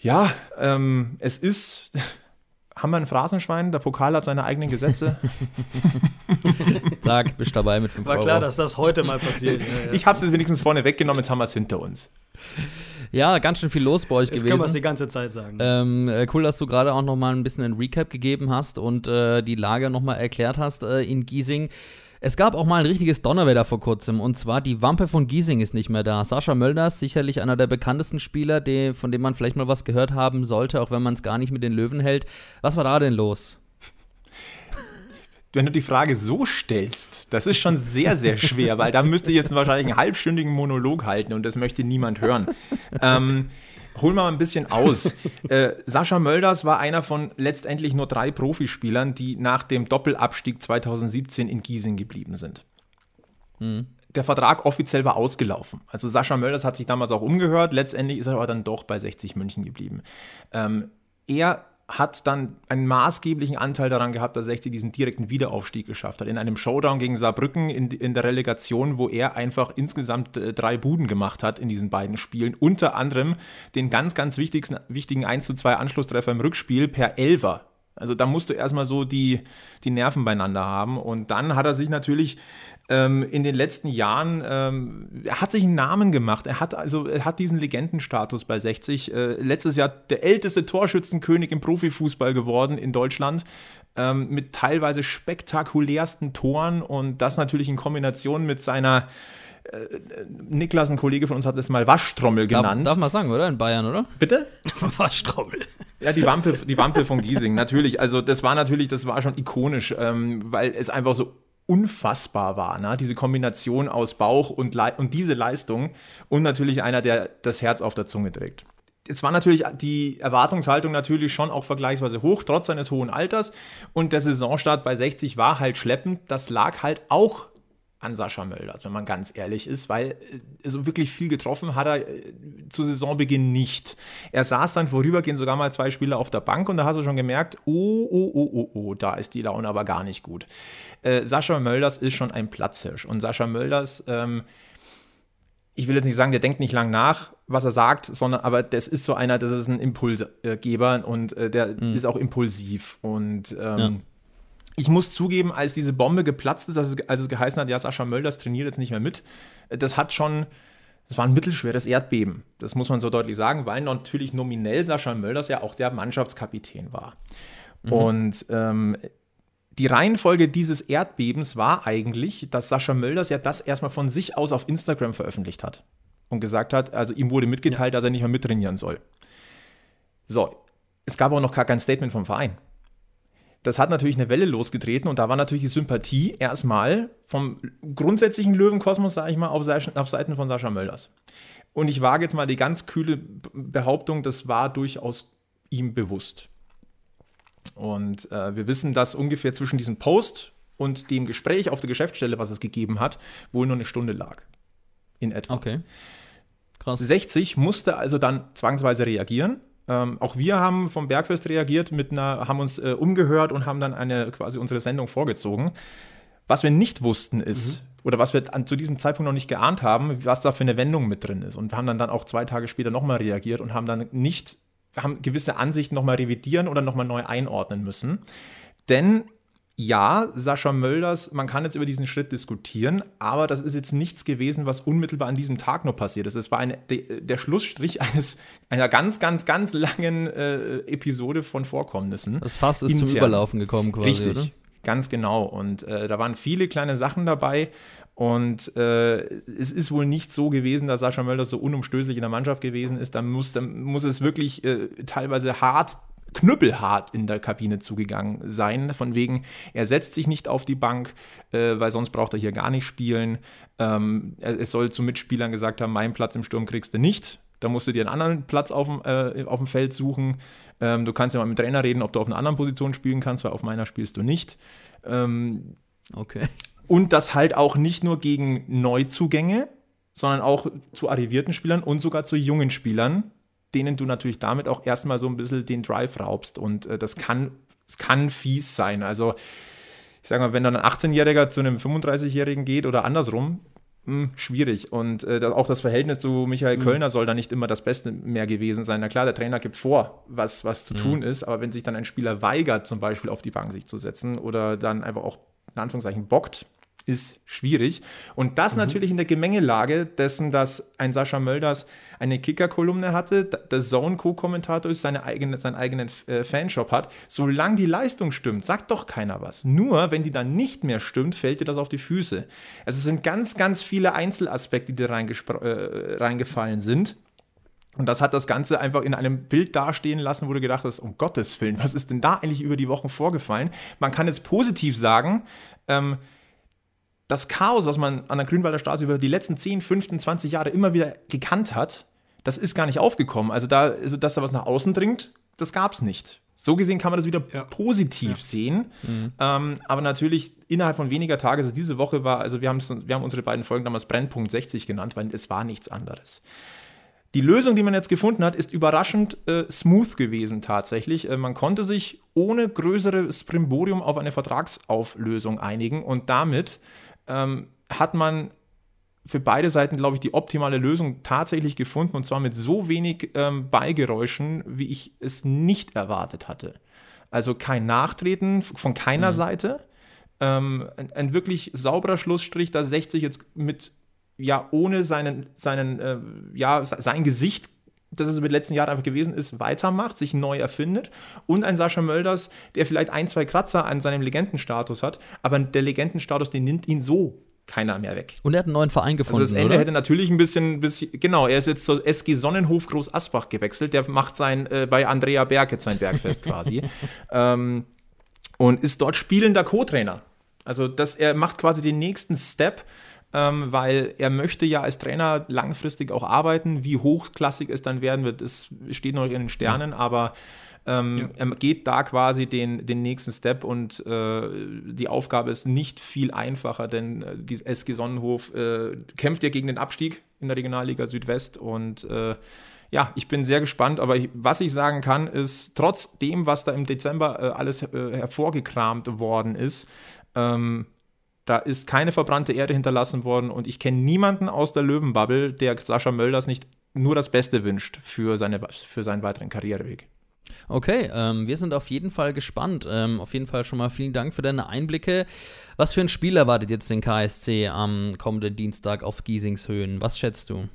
ja, ähm, es ist. Haben wir ein Phrasenschwein? Der Pokal hat seine eigenen Gesetze. Sag, bist dabei mit 5 War Euro. klar, dass das heute mal passiert. Ja, ja. Ich habe es wenigstens vorne weggenommen, jetzt haben wir es hinter uns. Ja, ganz schön viel los bei euch Jetzt gewesen. Jetzt können wir es die ganze Zeit sagen. Ähm, äh, cool, dass du gerade auch noch mal ein bisschen ein Recap gegeben hast und äh, die Lage noch mal erklärt hast äh, in Giesing. Es gab auch mal ein richtiges Donnerwetter vor kurzem und zwar die Wampe von Giesing ist nicht mehr da. Sascha Mölders, sicherlich einer der bekanntesten Spieler, die, von dem man vielleicht mal was gehört haben sollte, auch wenn man es gar nicht mit den Löwen hält. Was war da denn los? wenn du die Frage so stellst, das ist schon sehr, sehr schwer, weil da müsste ich jetzt wahrscheinlich einen halbstündigen Monolog halten und das möchte niemand hören. ähm, Wir mal ein bisschen aus. äh, Sascha Mölders war einer von letztendlich nur drei Profispielern, die nach dem Doppelabstieg 2017 in Giesing geblieben sind. Mhm. Der Vertrag offiziell war ausgelaufen. Also Sascha Mölders hat sich damals auch umgehört. Letztendlich ist er aber dann doch bei 60 München geblieben. Ähm, er hat dann einen maßgeblichen Anteil daran gehabt, dass 60 diesen direkten Wiederaufstieg geschafft hat. In einem Showdown gegen Saarbrücken in, in der Relegation, wo er einfach insgesamt äh, drei Buden gemacht hat in diesen beiden Spielen. Unter anderem den ganz, ganz wichtigsten, wichtigen 1 zu 2 Anschlusstreffer im Rückspiel per Elver. Also da musst du erstmal so die, die Nerven beieinander haben. Und dann hat er sich natürlich ähm, in den letzten Jahren, ähm, er hat sich einen Namen gemacht. Er hat also er hat diesen Legendenstatus bei 60. Äh, letztes Jahr der älteste Torschützenkönig im Profifußball geworden in Deutschland. Ähm, mit teilweise spektakulärsten Toren und das natürlich in Kombination mit seiner Niklas, ein Kollege von uns, hat es mal Waschtrommel Darf, genannt. darf man sagen, oder? In Bayern, oder? Bitte? Waschtrommel. Ja, die Wampe, die Wampe von Giesing, natürlich. Also das war natürlich, das war schon ikonisch, ähm, weil es einfach so unfassbar war, ne? diese Kombination aus Bauch und, Le und diese Leistung und natürlich einer, der das Herz auf der Zunge trägt. Jetzt war natürlich die Erwartungshaltung natürlich schon auch vergleichsweise hoch, trotz seines hohen Alters. Und der Saisonstart bei 60 war halt schleppend. Das lag halt auch an Sascha Mölders, wenn man ganz ehrlich ist, weil äh, so wirklich viel getroffen hat er äh, zu Saisonbeginn nicht. Er saß dann vorübergehend sogar mal zwei Spiele auf der Bank und da hast du schon gemerkt, oh, oh, oh, oh, oh, da ist die Laune aber gar nicht gut. Äh, Sascha Mölders ist schon ein Platzhirsch und Sascha Mölders, ähm, ich will jetzt nicht sagen, der denkt nicht lang nach, was er sagt, sondern aber das ist so einer, das ist ein Impulsgeber und äh, der mhm. ist auch impulsiv und ähm, ja ich muss zugeben, als diese Bombe geplatzt ist, als es, als es geheißen hat, ja, Sascha Mölders trainiert jetzt nicht mehr mit, das hat schon, das war ein mittelschweres Erdbeben. Das muss man so deutlich sagen, weil natürlich nominell Sascha Mölders ja auch der Mannschaftskapitän war. Mhm. Und ähm, die Reihenfolge dieses Erdbebens war eigentlich, dass Sascha Mölders ja das erstmal von sich aus auf Instagram veröffentlicht hat und gesagt hat, also ihm wurde mitgeteilt, ja. dass er nicht mehr mittrainieren soll. So, es gab auch noch gar kein Statement vom Verein das hat natürlich eine Welle losgetreten und da war natürlich die Sympathie erstmal vom grundsätzlichen Löwenkosmos, sage ich mal, auf, auf Seiten von Sascha Mölders. Und ich wage jetzt mal die ganz kühle Behauptung, das war durchaus ihm bewusst. Und äh, wir wissen, dass ungefähr zwischen diesem Post und dem Gespräch auf der Geschäftsstelle, was es gegeben hat, wohl nur eine Stunde lag. In etwa. Okay. Krass. 60 musste also dann zwangsweise reagieren ähm, auch wir haben vom Bergfest reagiert mit einer, haben uns äh, umgehört und haben dann eine quasi unsere Sendung vorgezogen. Was wir nicht wussten ist, mhm. oder was wir an, zu diesem Zeitpunkt noch nicht geahnt haben, was da für eine Wendung mit drin ist. Und wir haben dann, dann auch zwei Tage später nochmal reagiert und haben dann nicht, haben gewisse Ansichten nochmal revidieren oder nochmal neu einordnen müssen. Denn ja, Sascha Mölders, man kann jetzt über diesen Schritt diskutieren, aber das ist jetzt nichts gewesen, was unmittelbar an diesem Tag nur passiert ist. Es war eine, de, der Schlussstrich eines, einer ganz, ganz, ganz langen äh, Episode von Vorkommnissen. Das Fass ist Intern. zum Überlaufen gekommen quasi, Richtig, oder? ganz genau. Und äh, da waren viele kleine Sachen dabei. Und äh, es ist wohl nicht so gewesen, dass Sascha Mölders so unumstößlich in der Mannschaft gewesen ist. Da muss, da muss es wirklich äh, teilweise hart knüppelhart in der Kabine zugegangen sein. Von wegen, er setzt sich nicht auf die Bank, äh, weil sonst braucht er hier gar nicht spielen. Ähm, es soll zu Mitspielern gesagt haben, meinen Platz im Sturm kriegst du nicht. Da musst du dir einen anderen Platz auf dem, äh, auf dem Feld suchen. Ähm, du kannst ja mal mit dem Trainer reden, ob du auf einer anderen Position spielen kannst, weil auf meiner spielst du nicht. Ähm, okay. Und das halt auch nicht nur gegen Neuzugänge, sondern auch zu arrivierten Spielern und sogar zu jungen Spielern, denen du natürlich damit auch erstmal so ein bisschen den Drive raubst. Und äh, das kann, das kann fies sein. Also, ich sage mal, wenn dann ein 18-Jähriger zu einem 35-Jährigen geht oder andersrum, mh, hm, schwierig. Und äh, auch das Verhältnis zu Michael mhm. Kölner soll da nicht immer das Beste mehr gewesen sein. Na klar, der Trainer gibt vor, was, was zu mhm. tun ist, aber wenn sich dann ein Spieler weigert, zum Beispiel auf die Bank sich zu setzen oder dann einfach auch in Anführungszeichen bockt, ist schwierig. Und das mhm. natürlich in der Gemengelage dessen, dass ein Sascha Mölders eine Kicker-Kolumne hatte, der Zone-Co-Kommentator ist, seine eigene, seinen eigenen äh, Fanshop hat. Solange die Leistung stimmt, sagt doch keiner was. Nur, wenn die dann nicht mehr stimmt, fällt dir das auf die Füße. Also es sind ganz, ganz viele Einzelaspekte, die da äh, reingefallen sind. Und das hat das Ganze einfach in einem Bild dastehen lassen, wo du gedacht hast, um Gottes Willen, was ist denn da eigentlich über die Wochen vorgefallen? Man kann es positiv sagen, ähm, das Chaos, was man an der Grünwalder Straße über die letzten 10, 15, 20 Jahre immer wieder gekannt hat, das ist gar nicht aufgekommen. Also, da, also dass da was nach außen dringt, das gab es nicht. So gesehen kann man das wieder ja. positiv ja. sehen. Mhm. Ähm, aber natürlich innerhalb von weniger Tagen, also diese Woche war, also wir, wir haben unsere beiden Folgen damals Brennpunkt 60 genannt, weil es war nichts anderes. Die Lösung, die man jetzt gefunden hat, ist überraschend äh, smooth gewesen tatsächlich. Äh, man konnte sich ohne größeres Primborium auf eine Vertragsauflösung einigen und damit ähm, hat man für beide Seiten, glaube ich, die optimale Lösung tatsächlich gefunden und zwar mit so wenig ähm, Beigeräuschen, wie ich es nicht erwartet hatte. Also kein Nachtreten von keiner mhm. Seite. Ähm, ein, ein, wirklich sauberer Schlussstrich, da 60 jetzt mit, ja, ohne seinen, seinen, äh, ja, sein Gesicht das es über die letzten Jahre einfach gewesen ist, weitermacht, sich neu erfindet und ein Sascha Mölders, der vielleicht ein, zwei Kratzer an seinem Legendenstatus hat, aber der Legendenstatus, den nimmt ihn so keiner mehr weg. Und er hat einen neuen Verein gefunden. Also das Ende oder? hätte natürlich ein bisschen, bisschen, genau, er ist jetzt zur SG Sonnenhof Groß Asbach gewechselt. Der macht sein äh, bei Andrea Berg jetzt sein Bergfest quasi. ähm, und ist dort spielender Co-Trainer. Also das, er macht quasi den nächsten Step, ähm, weil er möchte ja als Trainer langfristig auch arbeiten. Wie hochklassig es dann werden wird, das steht noch in den Sternen, aber ähm, Er geht da quasi den, den nächsten Step und äh, die Aufgabe ist nicht viel einfacher, denn äh, die SG Sonnenhof äh, kämpft ja gegen den Abstieg in der Regionalliga Südwest und äh, ja, ich bin sehr gespannt, aber ich, was ich sagen kann, ist, trotz dem, was da im Dezember äh, alles äh, hervorgekramt worden ist, ähm, da ist keine verbrannte Erde hinterlassen worden und ich kenne niemanden aus der Löwenbubble, der Sascha Mölders nicht nur das Beste wünscht für, seine, für seinen weiteren Karriereweg. Okay, ähm, wir sind auf jeden Fall gespannt. Ähm, auf jeden Fall schon mal vielen Dank für deine Einblicke. Was für ein Spiel erwartet jetzt den KSC am kommenden Dienstag auf Giesingshöhen? Was schätzt du?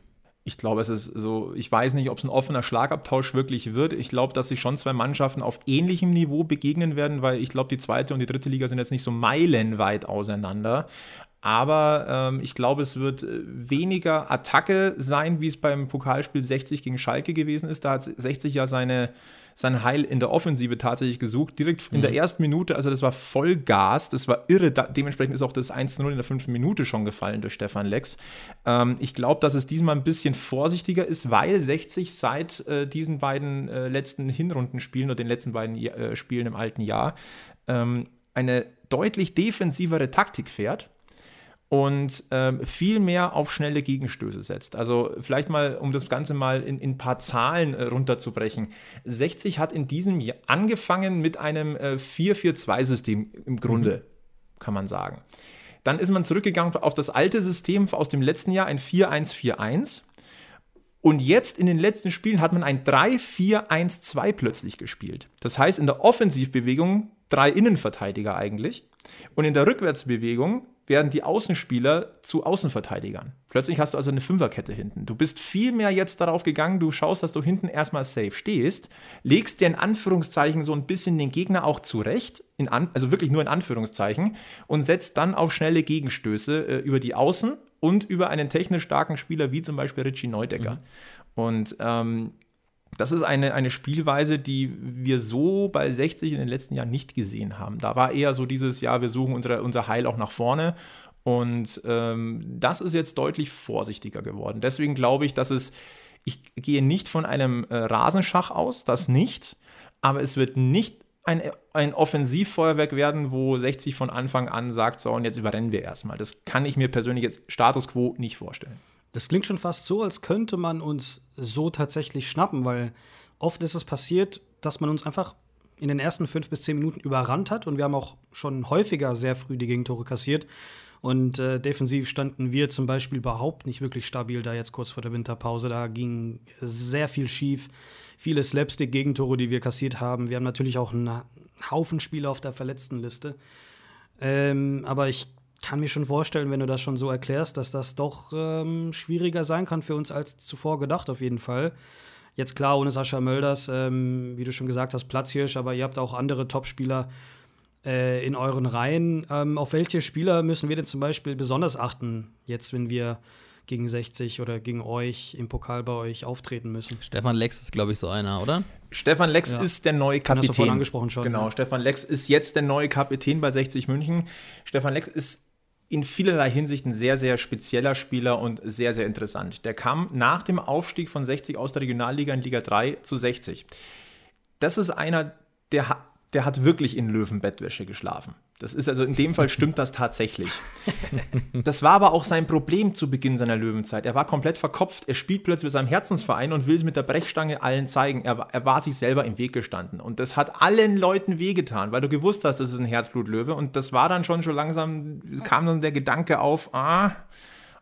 Ich glaube, es ist so, ich weiß nicht, ob es ein offener Schlagabtausch wirklich wird. Ich glaube, dass sich schon zwei Mannschaften auf ähnlichem Niveau begegnen werden, weil ich glaube, die zweite und die dritte Liga sind jetzt nicht so meilenweit auseinander. Aber ähm, ich glaube, es wird äh, weniger Attacke sein, wie es beim Pokalspiel 60 gegen Schalke gewesen ist. Da hat 60 ja seine sein Heil in der Offensive tatsächlich gesucht, direkt in der mhm. ersten Minute, also das war Vollgas, das war irre, da, dementsprechend ist auch das 1-0 in der fünften Minute schon gefallen durch Stefan Lex. Ähm, ich glaube, dass es diesmal ein bisschen vorsichtiger ist, weil 60 seit äh, diesen beiden äh, letzten Hinrundenspielen oder den letzten beiden äh, Spielen im alten Jahr ähm, eine deutlich defensivere Taktik fährt und ähm, viel mehr auf schnelle Gegenstöße setzt. Also vielleicht mal, um das Ganze mal in, in ein paar Zahlen äh, runterzubrechen. 60 hat in diesem Jahr angefangen mit einem äh, 4-4-2-System im Grunde, mhm. kann man sagen. Dann ist man zurückgegangen auf das alte System aus dem letzten Jahr, ein 4-1-4-1. Und jetzt in den letzten Spielen hat man ein 3-4-1-2 plötzlich gespielt. Das heißt, in der Offensivbewegung drei Innenverteidiger eigentlich. Und in der Rückwärtsbewegung werden die Außenspieler zu Außenverteidigern. Plötzlich hast du also eine Fünferkette hinten. Du bist viel mehr jetzt darauf gegangen, du schaust, dass du hinten erstmal safe stehst, legst dir in Anführungszeichen so ein bisschen den Gegner auch zurecht, an, also wirklich nur in Anführungszeichen, und setzt dann auf schnelle Gegenstöße äh, über die Außen und über einen technisch starken Spieler wie zum Beispiel Richie Neudecker. Mhm. Und ähm, das ist eine, eine Spielweise, die wir so bei 60 in den letzten Jahren nicht gesehen haben. Da war eher so dieses, ja, wir suchen unsere, unser Heil auch nach vorne. Und ähm, das ist jetzt deutlich vorsichtiger geworden. Deswegen glaube ich, dass es, ich gehe nicht von einem äh, Rasenschach aus, das nicht, aber es wird nicht ein, ein Offensivfeuerwerk werden, wo 60 von Anfang an sagt, so, und jetzt überrennen wir erstmal. Das kann ich mir persönlich jetzt Status quo nicht vorstellen. Das klingt schon fast so, als könnte man uns so tatsächlich schnappen, weil oft ist es passiert, dass man uns einfach in den ersten fünf bis zehn Minuten überrannt hat und wir haben auch schon häufiger sehr früh die Gegentore kassiert. Und äh, defensiv standen wir zum Beispiel überhaupt nicht wirklich stabil da jetzt kurz vor der Winterpause. Da ging sehr viel schief, viele Slapstick-Gegentore, die wir kassiert haben. Wir haben natürlich auch einen Haufen Spieler auf der Verletztenliste. Ähm, aber ich kann mir schon vorstellen, wenn du das schon so erklärst, dass das doch ähm, schwieriger sein kann für uns als zuvor gedacht, auf jeden Fall. Jetzt klar, ohne Sascha Mölders, ähm, wie du schon gesagt hast, Platzhirsch, aber ihr habt auch andere Topspieler äh, in euren Reihen. Ähm, auf welche Spieler müssen wir denn zum Beispiel besonders achten, jetzt, wenn wir gegen 60 oder gegen euch im Pokal bei euch auftreten müssen. Stefan Lex ist, glaube ich, so einer, oder? Stefan Lex ja. ist der neue Kapitän. Hast du angesprochen schon. Genau, ja. Stefan Lex ist jetzt der neue Kapitän bei 60 München. Stefan Lex ist in vielerlei Hinsicht ein sehr, sehr spezieller Spieler und sehr, sehr interessant. Der kam nach dem Aufstieg von 60 aus der Regionalliga in Liga 3 zu 60. Das ist einer, der, der hat wirklich in Löwenbettwäsche geschlafen. Das ist also in dem Fall stimmt das tatsächlich. Das war aber auch sein Problem zu Beginn seiner Löwenzeit. Er war komplett verkopft. Er spielt plötzlich mit seinem Herzensverein und will es mit der Brechstange allen zeigen. Er, er war sich selber im Weg gestanden. Und das hat allen Leuten wehgetan, weil du gewusst hast, das ist ein Herzblutlöwe. Und das war dann schon schon langsam, kam dann der Gedanke auf, ah,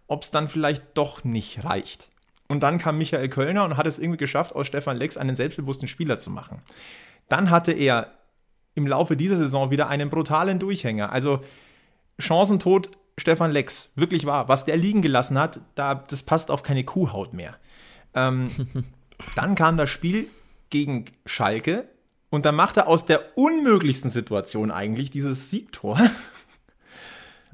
ob es dann vielleicht doch nicht reicht. Und dann kam Michael Kölner und hat es irgendwie geschafft, aus Stefan Lex einen selbstbewussten Spieler zu machen. Dann hatte er im Laufe dieser Saison wieder einen brutalen Durchhänger. Also Chancentod Stefan Lex, wirklich wahr. Was der liegen gelassen hat, da, das passt auf keine Kuhhaut mehr. Ähm, dann kam das Spiel gegen Schalke und dann macht er aus der unmöglichsten Situation eigentlich dieses Siegtor.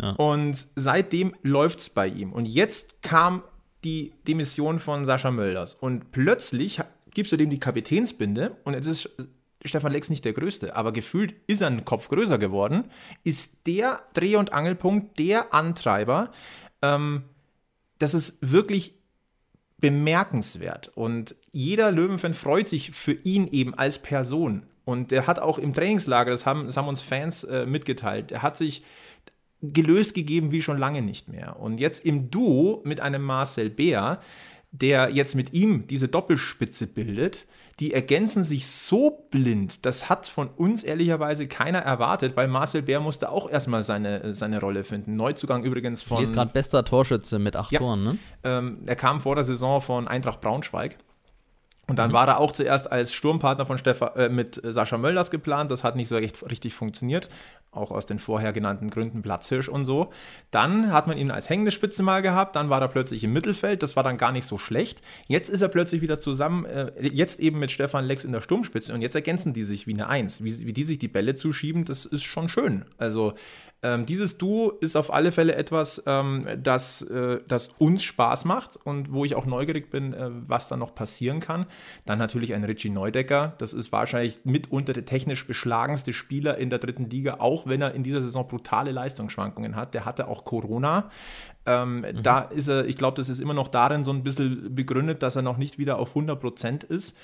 Ja. Und seitdem läuft es bei ihm. Und jetzt kam die Demission von Sascha Mölders. Und plötzlich gibst du dem die Kapitänsbinde und jetzt ist Stefan Lex nicht der Größte, aber gefühlt ist er einen Kopf größer geworden, ist der Dreh- und Angelpunkt, der Antreiber. Ähm, das ist wirklich bemerkenswert. Und jeder Löwenfan freut sich für ihn eben als Person. Und der hat auch im Trainingslager, das haben, das haben uns Fans äh, mitgeteilt, er hat sich gelöst gegeben wie schon lange nicht mehr. Und jetzt im Duo mit einem Marcel Bär, der jetzt mit ihm diese Doppelspitze bildet, die ergänzen sich so blind, das hat von uns ehrlicherweise keiner erwartet, weil Marcel Bär musste auch erstmal seine, seine Rolle finden. Neuzugang übrigens von. Er ist gerade bester Torschütze mit acht ja, Toren, ne? Ähm, er kam vor der Saison von Eintracht Braunschweig. Und dann war er auch zuerst als Sturmpartner von Stefan, äh, mit Sascha Mölders geplant. Das hat nicht so recht, richtig funktioniert auch aus den vorher genannten Gründen Platzhirsch und so. Dann hat man ihn als hängende Spitze mal gehabt, dann war er plötzlich im Mittelfeld, das war dann gar nicht so schlecht. Jetzt ist er plötzlich wieder zusammen, äh, jetzt eben mit Stefan Lex in der Sturmspitze und jetzt ergänzen die sich wie eine Eins. Wie, wie die sich die Bälle zuschieben, das ist schon schön. Also ähm, dieses Duo ist auf alle Fälle etwas, ähm, das, äh, das uns Spaß macht und wo ich auch neugierig bin, äh, was da noch passieren kann. Dann natürlich ein Richie Neudecker, das ist wahrscheinlich mitunter der technisch beschlagenste Spieler in der dritten Liga, auch wenn er in dieser Saison brutale Leistungsschwankungen hat. Der hatte auch Corona. Ähm, mhm. Da ist er, ich glaube, das ist immer noch darin so ein bisschen begründet, dass er noch nicht wieder auf 100 Prozent ist.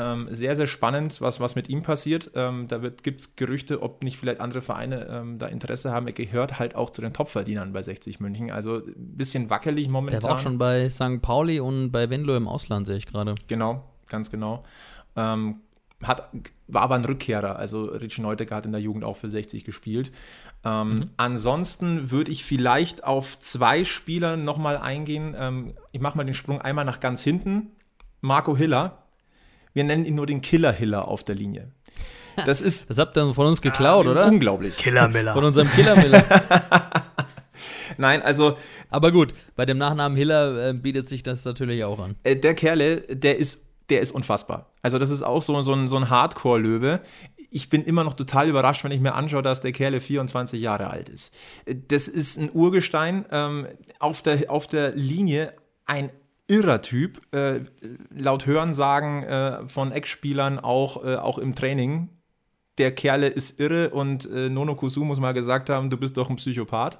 Ähm, sehr, sehr spannend, was, was mit ihm passiert. Ähm, da gibt es Gerüchte, ob nicht vielleicht andere Vereine ähm, da Interesse haben. Er gehört halt auch zu den Topverdienern bei 60 München. Also ein bisschen wackelig momentan. Der war auch schon bei St. Pauli und bei Venlo im Ausland, sehe ich gerade. Genau, ganz genau. Ähm, hat, war aber ein Rückkehrer. Also Richie Neudecker hat in der Jugend auch für 60 gespielt. Ähm, mhm. Ansonsten würde ich vielleicht auf zwei Spieler nochmal eingehen. Ähm, ich mache mal den Sprung einmal nach ganz hinten. Marco Hiller. Wir nennen ihn nur den Killer Hiller auf der Linie. Das ist. Das habt ihr von uns geklaut, ah, oder? Unglaublich. Killer Miller. Von unserem Killer Miller. Nein, also. Aber gut, bei dem Nachnamen Hiller äh, bietet sich das natürlich auch an. Äh, der Kerle, der ist der ist unfassbar. Also das ist auch so, so ein, so ein Hardcore-Löwe. Ich bin immer noch total überrascht, wenn ich mir anschaue, dass der Kerle 24 Jahre alt ist. Das ist ein Urgestein. Ähm, auf, der, auf der Linie ein irrer Typ. Äh, laut Hörensagen äh, von Ex-Spielern auch, äh, auch im Training. Der Kerle ist irre und äh, Nono Kusu muss mal gesagt haben, du bist doch ein Psychopath.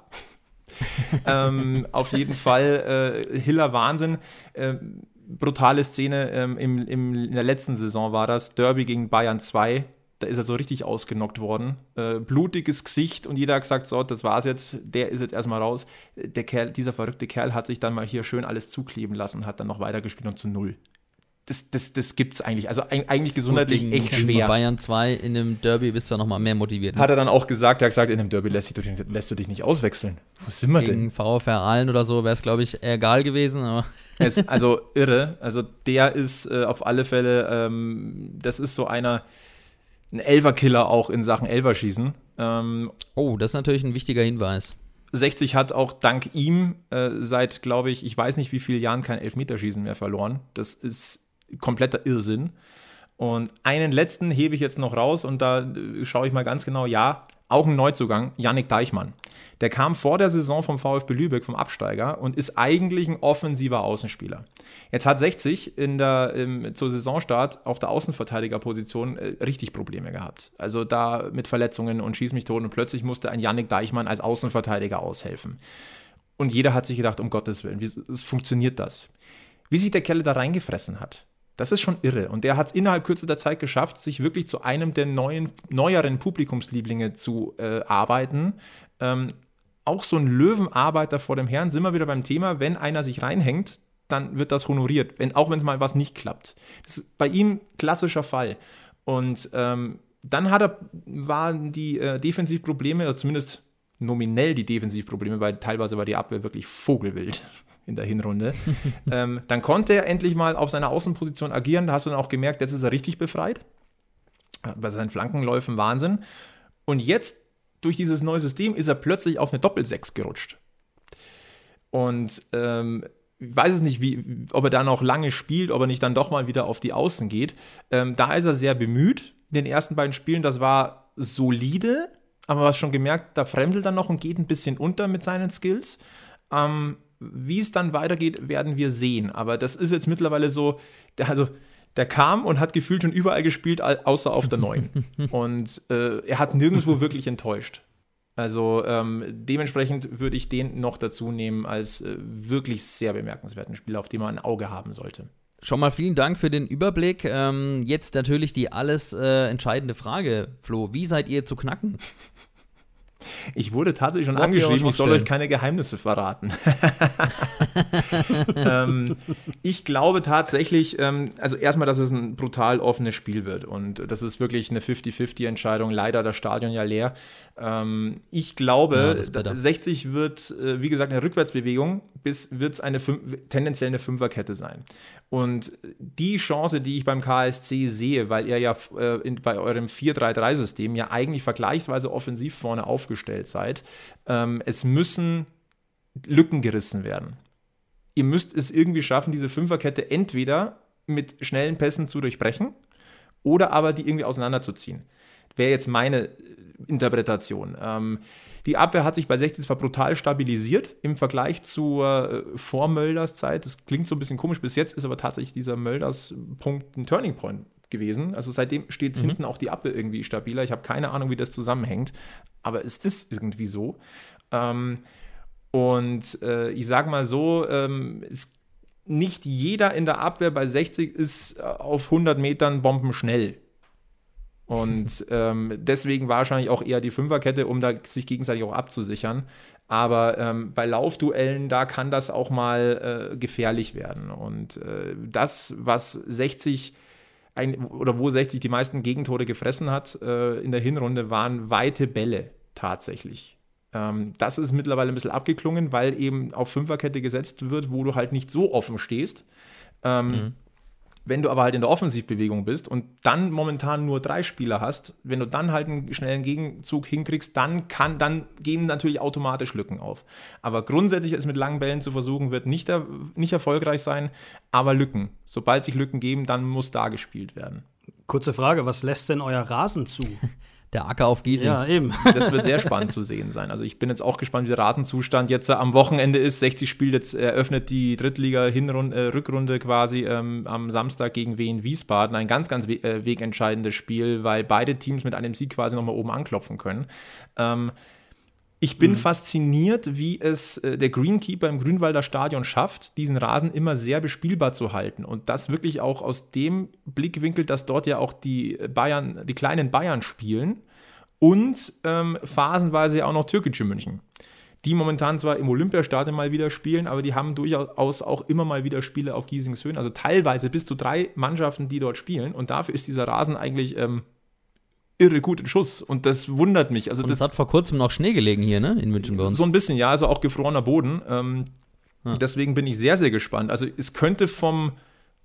ähm, auf jeden Fall äh, Hiller Wahnsinn. Ähm, brutale Szene ähm, im, im, in der letzten Saison war das, Derby gegen Bayern 2. Da ist er so richtig ausgenockt worden. Äh, blutiges Gesicht und jeder hat gesagt, so, das war's jetzt, der ist jetzt erstmal raus. Der Kerl, dieser verrückte Kerl hat sich dann mal hier schön alles zukleben lassen, hat dann noch weitergespielt und zu null das, das, das gibt es eigentlich. Also eigentlich gesundheitlich Gut, echt schwer. Bayern 2 in einem Derby bist du noch mal mehr motiviert. Ne? Hat er dann auch gesagt, er hat gesagt, in einem Derby lässt du, lässt du dich nicht auswechseln. Wo sind wir Gegen denn? VfR Aalen oder so wäre es, glaube ich, egal gewesen. Aber es, also irre. Also der ist äh, auf alle Fälle, ähm, das ist so einer, ein Elverkiller auch in Sachen Elverschießen. Ähm, oh, das ist natürlich ein wichtiger Hinweis. 60 hat auch dank ihm äh, seit, glaube ich, ich weiß nicht wie vielen Jahren kein Elfmeterschießen mehr verloren. Das ist kompletter Irrsinn. Und einen letzten hebe ich jetzt noch raus und da äh, schaue ich mal ganz genau, ja, auch ein Neuzugang, Yannick Deichmann. Der kam vor der Saison vom VfB Lübeck, vom Absteiger, und ist eigentlich ein offensiver Außenspieler. Jetzt hat 60 in der, im, zur Saisonstart auf der Außenverteidigerposition äh, richtig Probleme gehabt. Also da mit Verletzungen und Schieß mich tot und plötzlich musste ein Yannick Deichmann als Außenverteidiger aushelfen. Und jeder hat sich gedacht, um Gottes Willen, wie, wie funktioniert das? Wie sich der Kerl da reingefressen hat. Das ist schon irre. Und der hat es innerhalb kürzester Zeit geschafft, sich wirklich zu einem der neuen, neueren Publikumslieblinge zu äh, arbeiten. Ähm, auch so ein Löwenarbeiter vor dem Herrn, sind wir wieder beim Thema, wenn einer sich reinhängt, dann wird das honoriert, wenn, auch wenn es mal was nicht klappt. Das ist bei ihm klassischer Fall. Und ähm, dann hat er, waren die äh, Defensivprobleme, oder zumindest nominell die Defensivprobleme, weil teilweise war die Abwehr wirklich vogelwild in der Hinrunde. ähm, dann konnte er endlich mal auf seiner Außenposition agieren. Da hast du dann auch gemerkt, jetzt ist er richtig befreit. Bei seinen Flankenläufen Wahnsinn. Und jetzt, durch dieses neue System, ist er plötzlich auf eine Doppelsechs gerutscht. Und ähm, ich weiß es nicht, wie, ob er da noch lange spielt, ob er nicht dann doch mal wieder auf die Außen geht. Ähm, da ist er sehr bemüht in den ersten beiden Spielen. Das war solide, aber du hast schon gemerkt, da fremdelt er noch und geht ein bisschen unter mit seinen Skills. Ähm, wie es dann weitergeht, werden wir sehen. Aber das ist jetzt mittlerweile so, der, also der kam und hat gefühlt schon überall gespielt, außer auf der neuen. und äh, er hat nirgendwo wirklich enttäuscht. Also ähm, dementsprechend würde ich den noch dazu nehmen als äh, wirklich sehr bemerkenswerten Spieler, auf den man ein Auge haben sollte. Schon mal vielen Dank für den Überblick. Ähm, jetzt natürlich die alles äh, entscheidende Frage, Flo. Wie seid ihr zu knacken? Ich wurde tatsächlich schon Wollt angeschrieben, ich soll euch keine Geheimnisse verraten. ähm, ich glaube tatsächlich, ähm, also erstmal, dass es ein brutal offenes Spiel wird und das ist wirklich eine 50-50-Entscheidung. Leider das Stadion ja leer. Ähm, ich glaube, ja, 60 wird, äh, wie gesagt, eine Rückwärtsbewegung, bis wird es eine tendenziell eine Fünferkette sein. Und die Chance, die ich beim KSC sehe, weil ihr ja äh, in, bei eurem 4-3-3-System ja eigentlich vergleichsweise offensiv vorne aufgestellt seid, ähm, es müssen Lücken gerissen werden. Ihr müsst es irgendwie schaffen, diese Fünferkette entweder mit schnellen Pässen zu durchbrechen oder aber die irgendwie auseinanderzuziehen. Wäre jetzt meine Interpretation. Ähm, die Abwehr hat sich bei 60 zwar brutal stabilisiert im Vergleich zur äh, Vor-Mölders Zeit. Das klingt so ein bisschen komisch. Bis jetzt ist aber tatsächlich dieser Mölders-Punkt ein Turning Point gewesen. Also seitdem steht mhm. hinten auch die Abwehr irgendwie stabiler. Ich habe keine Ahnung, wie das zusammenhängt, aber es ist irgendwie so. Ähm, und äh, ich sage mal so, ähm, es, nicht jeder in der Abwehr bei 60 ist äh, auf 100 Metern bombenschnell. Und ähm, deswegen wahrscheinlich auch eher die Fünferkette, um da sich gegenseitig auch abzusichern. Aber ähm, bei Laufduellen, da kann das auch mal äh, gefährlich werden. Und äh, das, was 60 ein, oder wo 60 die meisten Gegentore gefressen hat äh, in der Hinrunde, waren weite Bälle tatsächlich. Ähm, das ist mittlerweile ein bisschen abgeklungen, weil eben auf Fünferkette gesetzt wird, wo du halt nicht so offen stehst. Ähm, mhm. Wenn du aber halt in der Offensivbewegung bist und dann momentan nur drei Spieler hast, wenn du dann halt einen schnellen Gegenzug hinkriegst, dann kann, dann gehen natürlich automatisch Lücken auf. Aber grundsätzlich es mit langen Bällen zu versuchen, wird nicht, nicht erfolgreich sein, aber Lücken. Sobald sich Lücken geben, dann muss da gespielt werden. Kurze Frage, was lässt denn euer Rasen zu? der Acker auf Giesing. Ja, eben. Das wird sehr spannend zu sehen sein. Also ich bin jetzt auch gespannt, wie der Rasenzustand jetzt am Wochenende ist. 60 spielt jetzt, eröffnet die Drittliga-Rückrunde äh, quasi ähm, am Samstag gegen Wien Wiesbaden. Ein ganz, ganz we äh, wegentscheidendes Spiel, weil beide Teams mit einem Sieg quasi nochmal oben anklopfen können. Ähm, ich bin mhm. fasziniert, wie es äh, der Greenkeeper im Grünwalder Stadion schafft, diesen Rasen immer sehr bespielbar zu halten. Und das wirklich auch aus dem Blickwinkel, dass dort ja auch die Bayern, die kleinen Bayern spielen und ähm, phasenweise auch noch türkische München. Die momentan zwar im Olympiastadion mal wieder spielen, aber die haben durchaus auch immer mal wieder Spiele auf Giesingshöhen. Also teilweise bis zu drei Mannschaften, die dort spielen. Und dafür ist dieser Rasen eigentlich ähm, irre gut in Schuss und das wundert mich. Also und das es hat vor kurzem noch Schnee gelegen hier, ne, in München bei uns. So ein bisschen, ja, also auch gefrorener Boden. Ähm, ah. Deswegen bin ich sehr, sehr gespannt. Also es könnte vom,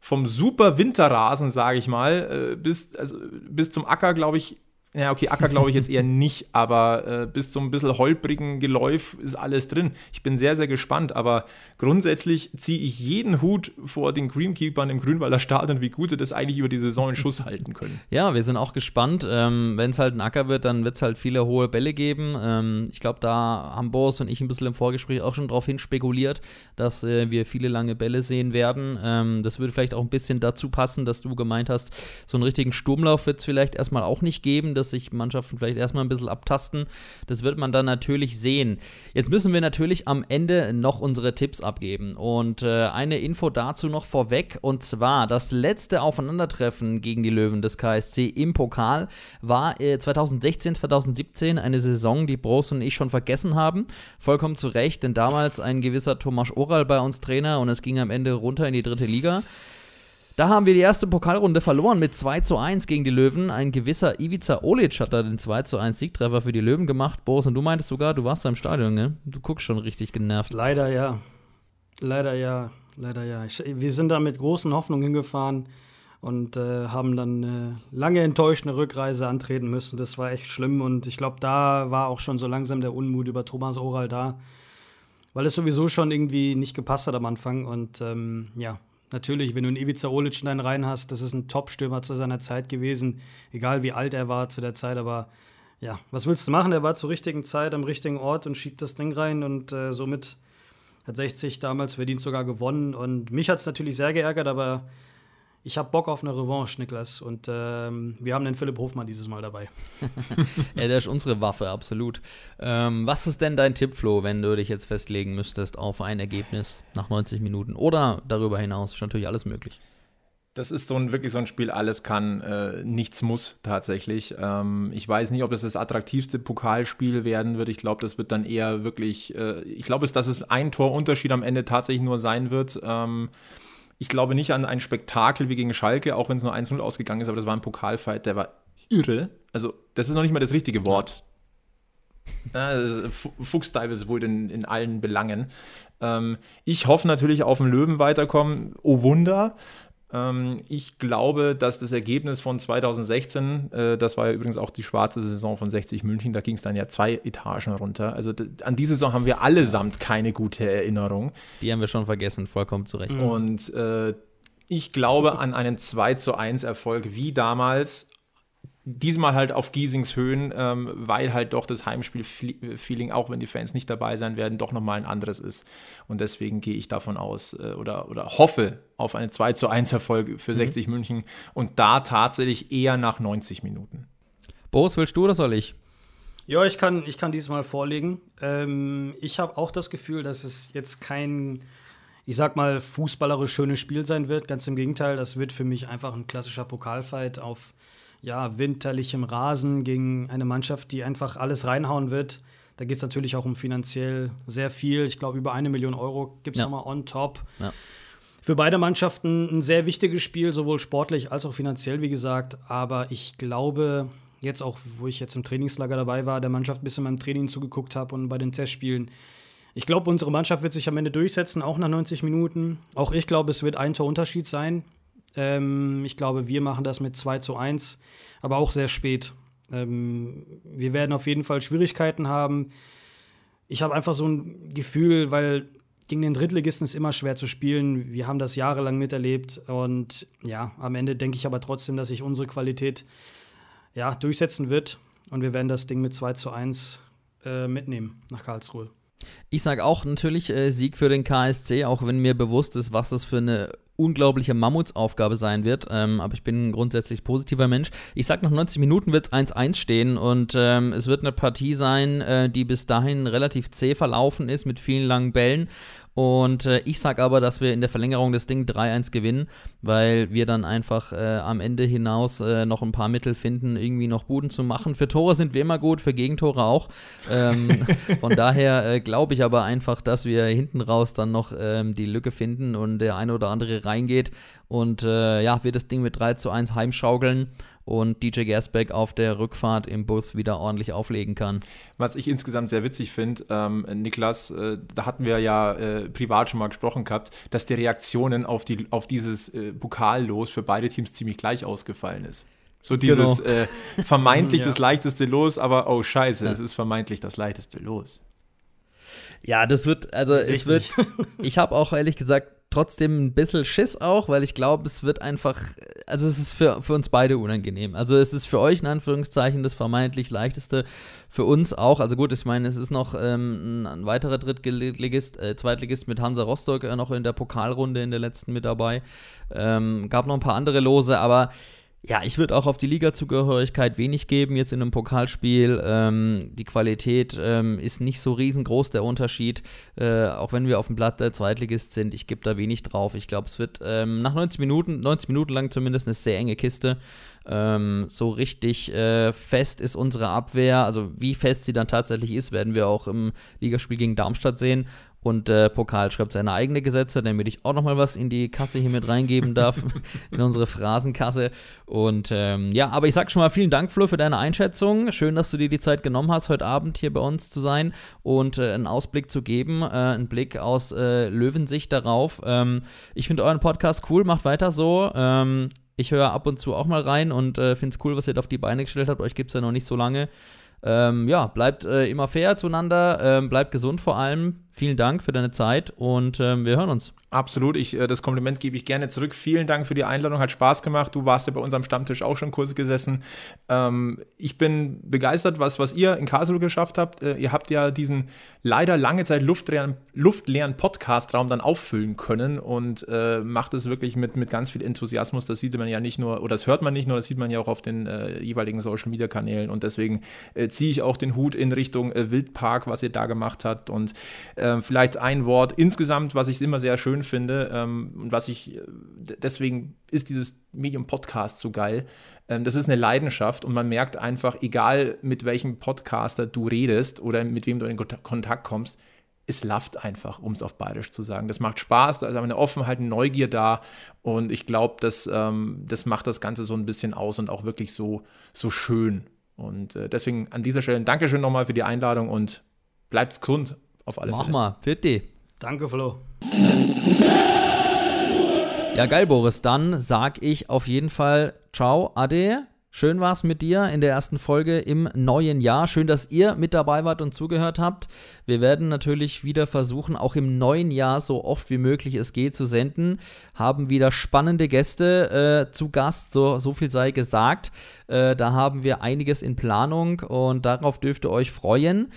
vom super Winterrasen, sage ich mal, äh, bis, also, bis zum Acker, glaube ich, ja, okay, Acker glaube ich jetzt eher nicht, aber äh, bis zum ein bisschen holprigen Geläuf ist alles drin. Ich bin sehr, sehr gespannt, aber grundsätzlich ziehe ich jeden Hut vor den Greenkeepern im Grünwalder Stadion, wie gut sie das eigentlich über die Saison in Schuss halten können. Ja, wir sind auch gespannt. Ähm, Wenn es halt ein Acker wird, dann wird es halt viele hohe Bälle geben. Ähm, ich glaube, da haben Boris und ich ein bisschen im Vorgespräch auch schon darauf hin spekuliert, dass äh, wir viele lange Bälle sehen werden. Ähm, das würde vielleicht auch ein bisschen dazu passen, dass du gemeint hast, so einen richtigen Sturmlauf wird es vielleicht erstmal auch nicht geben. Das dass sich Mannschaften vielleicht erstmal ein bisschen abtasten. Das wird man dann natürlich sehen. Jetzt müssen wir natürlich am Ende noch unsere Tipps abgeben. Und äh, eine Info dazu noch vorweg. Und zwar, das letzte Aufeinandertreffen gegen die Löwen des KSC im Pokal war äh, 2016, 2017 eine Saison, die Bros und ich schon vergessen haben. Vollkommen zu Recht, denn damals ein gewisser Thomas Oral bei uns Trainer und es ging am Ende runter in die dritte Liga. Da haben wir die erste Pokalrunde verloren mit 2 zu 1 gegen die Löwen. Ein gewisser Ivica Olic hat da den 2 zu 1 Siegtreffer für die Löwen gemacht. Boris, und du meintest sogar, du warst da im Stadion, ne? Du guckst schon richtig genervt. Leider ja. Leider ja. Leider ja. Ich, wir sind da mit großen Hoffnungen hingefahren und äh, haben dann eine lange enttäuschende Rückreise antreten müssen. Das war echt schlimm und ich glaube, da war auch schon so langsam der Unmut über Thomas Oral da, weil es sowieso schon irgendwie nicht gepasst hat am Anfang und ähm, ja, Natürlich, wenn du einen Ivica Olic in deinen Reihen hast, das ist ein Top-Stürmer zu seiner Zeit gewesen, egal wie alt er war zu der Zeit, aber ja, was willst du machen? Er war zur richtigen Zeit am richtigen Ort und schiebt das Ding rein und äh, somit hat 60 damals verdient sogar gewonnen. Und mich hat es natürlich sehr geärgert, aber ich habe Bock auf eine Revanche, Niklas. Und ähm, wir haben den Philipp Hofmann dieses Mal dabei. ja, der ist unsere Waffe, absolut. Ähm, was ist denn dein Tipp, Flo, wenn du dich jetzt festlegen müsstest auf ein Ergebnis nach 90 Minuten oder darüber hinaus? Ist natürlich alles möglich. Das ist so ein wirklich so ein Spiel, alles kann, äh, nichts muss tatsächlich. Ähm, ich weiß nicht, ob das das attraktivste Pokalspiel werden wird. Ich glaube, das wird dann eher wirklich, äh, ich glaube, dass es ein Torunterschied am Ende tatsächlich nur sein wird. Ähm, ich glaube nicht an ein Spektakel wie gegen Schalke, auch wenn es nur 1-0 ausgegangen ist, aber das war ein Pokalfight, der war irre. Also, das ist noch nicht mal das richtige Wort. Ja, Fuchsdive ist wohl in, in allen Belangen. Ähm, ich hoffe natürlich auf den Löwen weiterkommen. Oh Wunder. Ähm, ich glaube, dass das Ergebnis von 2016, äh, das war ja übrigens auch die schwarze Saison von 60 München, da ging es dann ja zwei Etagen runter. Also an diese Saison haben wir allesamt keine gute Erinnerung. Die haben wir schon vergessen, vollkommen zu Recht. Und äh, ich glaube an einen 2 zu 1 Erfolg wie damals Diesmal halt auf Giesings Höhen, ähm, weil halt doch das Heimspiel-Feeling, auch wenn die Fans nicht dabei sein werden, doch nochmal ein anderes ist. Und deswegen gehe ich davon aus äh, oder, oder hoffe auf eine 2 zu 1 Erfolg für mhm. 60 München und da tatsächlich eher nach 90 Minuten. Boris, willst du oder soll ich? Ja, ich kann, ich kann diesmal vorlegen. Ähm, ich habe auch das Gefühl, dass es jetzt kein, ich sag mal, fußballerisch schönes Spiel sein wird. Ganz im Gegenteil, das wird für mich einfach ein klassischer Pokalfight auf ja, winterlichem Rasen gegen eine Mannschaft, die einfach alles reinhauen wird. Da geht es natürlich auch um finanziell sehr viel. Ich glaube, über eine Million Euro gibt es ja. nochmal on top. Ja. Für beide Mannschaften ein sehr wichtiges Spiel, sowohl sportlich als auch finanziell, wie gesagt. Aber ich glaube, jetzt auch, wo ich jetzt im Trainingslager dabei war, der Mannschaft ein bisschen beim Training zugeguckt habe und bei den Testspielen, ich glaube, unsere Mannschaft wird sich am Ende durchsetzen, auch nach 90 Minuten. Auch ich glaube, es wird ein Torunterschied sein. Ähm, ich glaube, wir machen das mit 2 zu 1, aber auch sehr spät. Ähm, wir werden auf jeden Fall Schwierigkeiten haben. Ich habe einfach so ein Gefühl, weil gegen den Drittligisten ist immer schwer zu spielen. Wir haben das jahrelang miterlebt und ja, am Ende denke ich aber trotzdem, dass sich unsere Qualität ja, durchsetzen wird und wir werden das Ding mit 2 zu 1 äh, mitnehmen nach Karlsruhe. Ich sage auch natürlich äh, Sieg für den KSC, auch wenn mir bewusst ist, was das für eine unglaubliche Mammutsaufgabe sein wird. Ähm, aber ich bin ein grundsätzlich positiver Mensch. Ich sag, nach 90 Minuten wird es 1-1 stehen und ähm, es wird eine Partie sein, äh, die bis dahin relativ zäh verlaufen ist mit vielen langen Bällen. Und äh, ich sage aber, dass wir in der Verlängerung das Ding 3-1 gewinnen, weil wir dann einfach äh, am Ende hinaus äh, noch ein paar Mittel finden, irgendwie noch Buden zu machen. Für Tore sind wir immer gut, für Gegentore auch. Ähm, von daher äh, glaube ich aber einfach, dass wir hinten raus dann noch ähm, die Lücke finden und der eine oder andere reingeht und äh, ja, wir das Ding mit 3 zu 1 heimschaukeln und DJ Gersbeck auf der Rückfahrt im Bus wieder ordentlich auflegen kann. Was ich insgesamt sehr witzig finde, ähm, Niklas, äh, da hatten wir ja äh, privat schon mal gesprochen gehabt, dass die Reaktionen auf, die, auf dieses äh, Pokallos für beide Teams ziemlich gleich ausgefallen ist. So dieses genau. äh, vermeintlich ja. das leichteste Los, aber oh scheiße, ja. es ist vermeintlich das leichteste Los. Ja, das wird, also Richtig. es wird, ich habe auch ehrlich gesagt trotzdem ein bisschen Schiss auch, weil ich glaube, es wird einfach, also es ist für, für uns beide unangenehm. Also es ist für euch in Anführungszeichen das vermeintlich leichteste, für uns auch. Also gut, ich meine, es ist noch ähm, ein weiterer Drittligist, äh, Zweitligist mit Hansa Rostock äh, noch in der Pokalrunde in der letzten mit dabei. Ähm, gab noch ein paar andere Lose, aber ja, ich würde auch auf die Liga-Zugehörigkeit wenig geben, jetzt in einem Pokalspiel. Ähm, die Qualität ähm, ist nicht so riesengroß, der Unterschied. Äh, auch wenn wir auf dem Blatt der Zweitligist sind, ich gebe da wenig drauf. Ich glaube, es wird ähm, nach 90 Minuten, 90 Minuten lang zumindest eine sehr enge Kiste. Ähm, so richtig äh, fest ist unsere Abwehr, also wie fest sie dann tatsächlich ist, werden wir auch im Ligaspiel gegen Darmstadt sehen. Und äh, Pokal schreibt seine eigene Gesetze, damit ich auch nochmal was in die Kasse hier mit reingeben darf, in unsere Phrasenkasse. Und ähm, ja, aber ich sag schon mal vielen Dank, Flo, für deine Einschätzung. Schön, dass du dir die Zeit genommen hast, heute Abend hier bei uns zu sein und äh, einen Ausblick zu geben, äh, einen Blick aus äh, Löwensicht darauf. Ähm, ich finde euren Podcast cool, macht weiter so. Ähm, ich höre ab und zu auch mal rein und äh, finde es cool, was ihr da auf die Beine gestellt habt. Euch gibt es ja noch nicht so lange. Ähm, ja, bleibt äh, immer fair zueinander, ähm, bleibt gesund vor allem. vielen Dank für deine Zeit und ähm, wir hören uns. Absolut, ich, äh, das Kompliment gebe ich gerne zurück. Vielen Dank für die Einladung, hat Spaß gemacht. Du warst ja bei unserem Stammtisch auch schon kurz gesessen. Ähm, ich bin begeistert, was, was ihr in Karlsruhe geschafft habt. Äh, ihr habt ja diesen leider lange Zeit luftleeren, luftleeren Podcastraum dann auffüllen können und äh, macht es wirklich mit, mit ganz viel Enthusiasmus. Das sieht man ja nicht nur, oder das hört man nicht nur, das sieht man ja auch auf den äh, jeweiligen Social Media Kanälen. Und deswegen äh, ziehe ich auch den Hut in Richtung äh, Wildpark, was ihr da gemacht habt. Und vielleicht ein Wort insgesamt, was ich immer sehr schön finde ähm, und was ich, äh, deswegen ist dieses Medium Podcast so geil. Ähm, das ist eine Leidenschaft und man merkt einfach, egal mit welchem Podcaster du redest oder mit wem du in Kontakt kommst, es lafft einfach, um es auf Bayerisch zu sagen. Das macht Spaß, da ist eine Offenheit, eine Neugier da und ich glaube, das, ähm, das macht das Ganze so ein bisschen aus und auch wirklich so, so schön. Und äh, deswegen an dieser Stelle ein Dankeschön nochmal für die Einladung und bleibt gesund auf alle Mach Fälle. Mach mal, bitte. Danke, Flo. Ja, geil, Boris. Dann sag ich auf jeden Fall Ciao, Ade. Schön war's mit dir in der ersten Folge im neuen Jahr. Schön, dass ihr mit dabei wart und zugehört habt. Wir werden natürlich wieder versuchen, auch im neuen Jahr so oft wie möglich es geht zu senden. Haben wieder spannende Gäste äh, zu Gast, so, so viel sei gesagt. Äh, da haben wir einiges in Planung und darauf dürft ihr euch freuen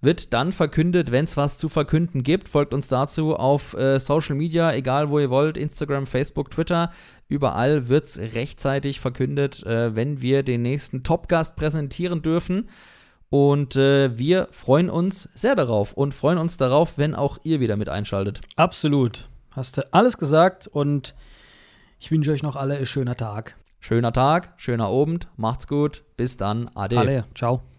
wird dann verkündet, wenn es was zu verkünden gibt. Folgt uns dazu auf äh, Social Media, egal wo ihr wollt, Instagram, Facebook, Twitter. Überall wird es rechtzeitig verkündet, äh, wenn wir den nächsten Top-Gast präsentieren dürfen. Und äh, wir freuen uns sehr darauf und freuen uns darauf, wenn auch ihr wieder mit einschaltet. Absolut. Hast du alles gesagt und ich wünsche euch noch alle einen schönen Tag. Schöner Tag, schöner Abend, macht's gut, bis dann, ade. Alle, ciao.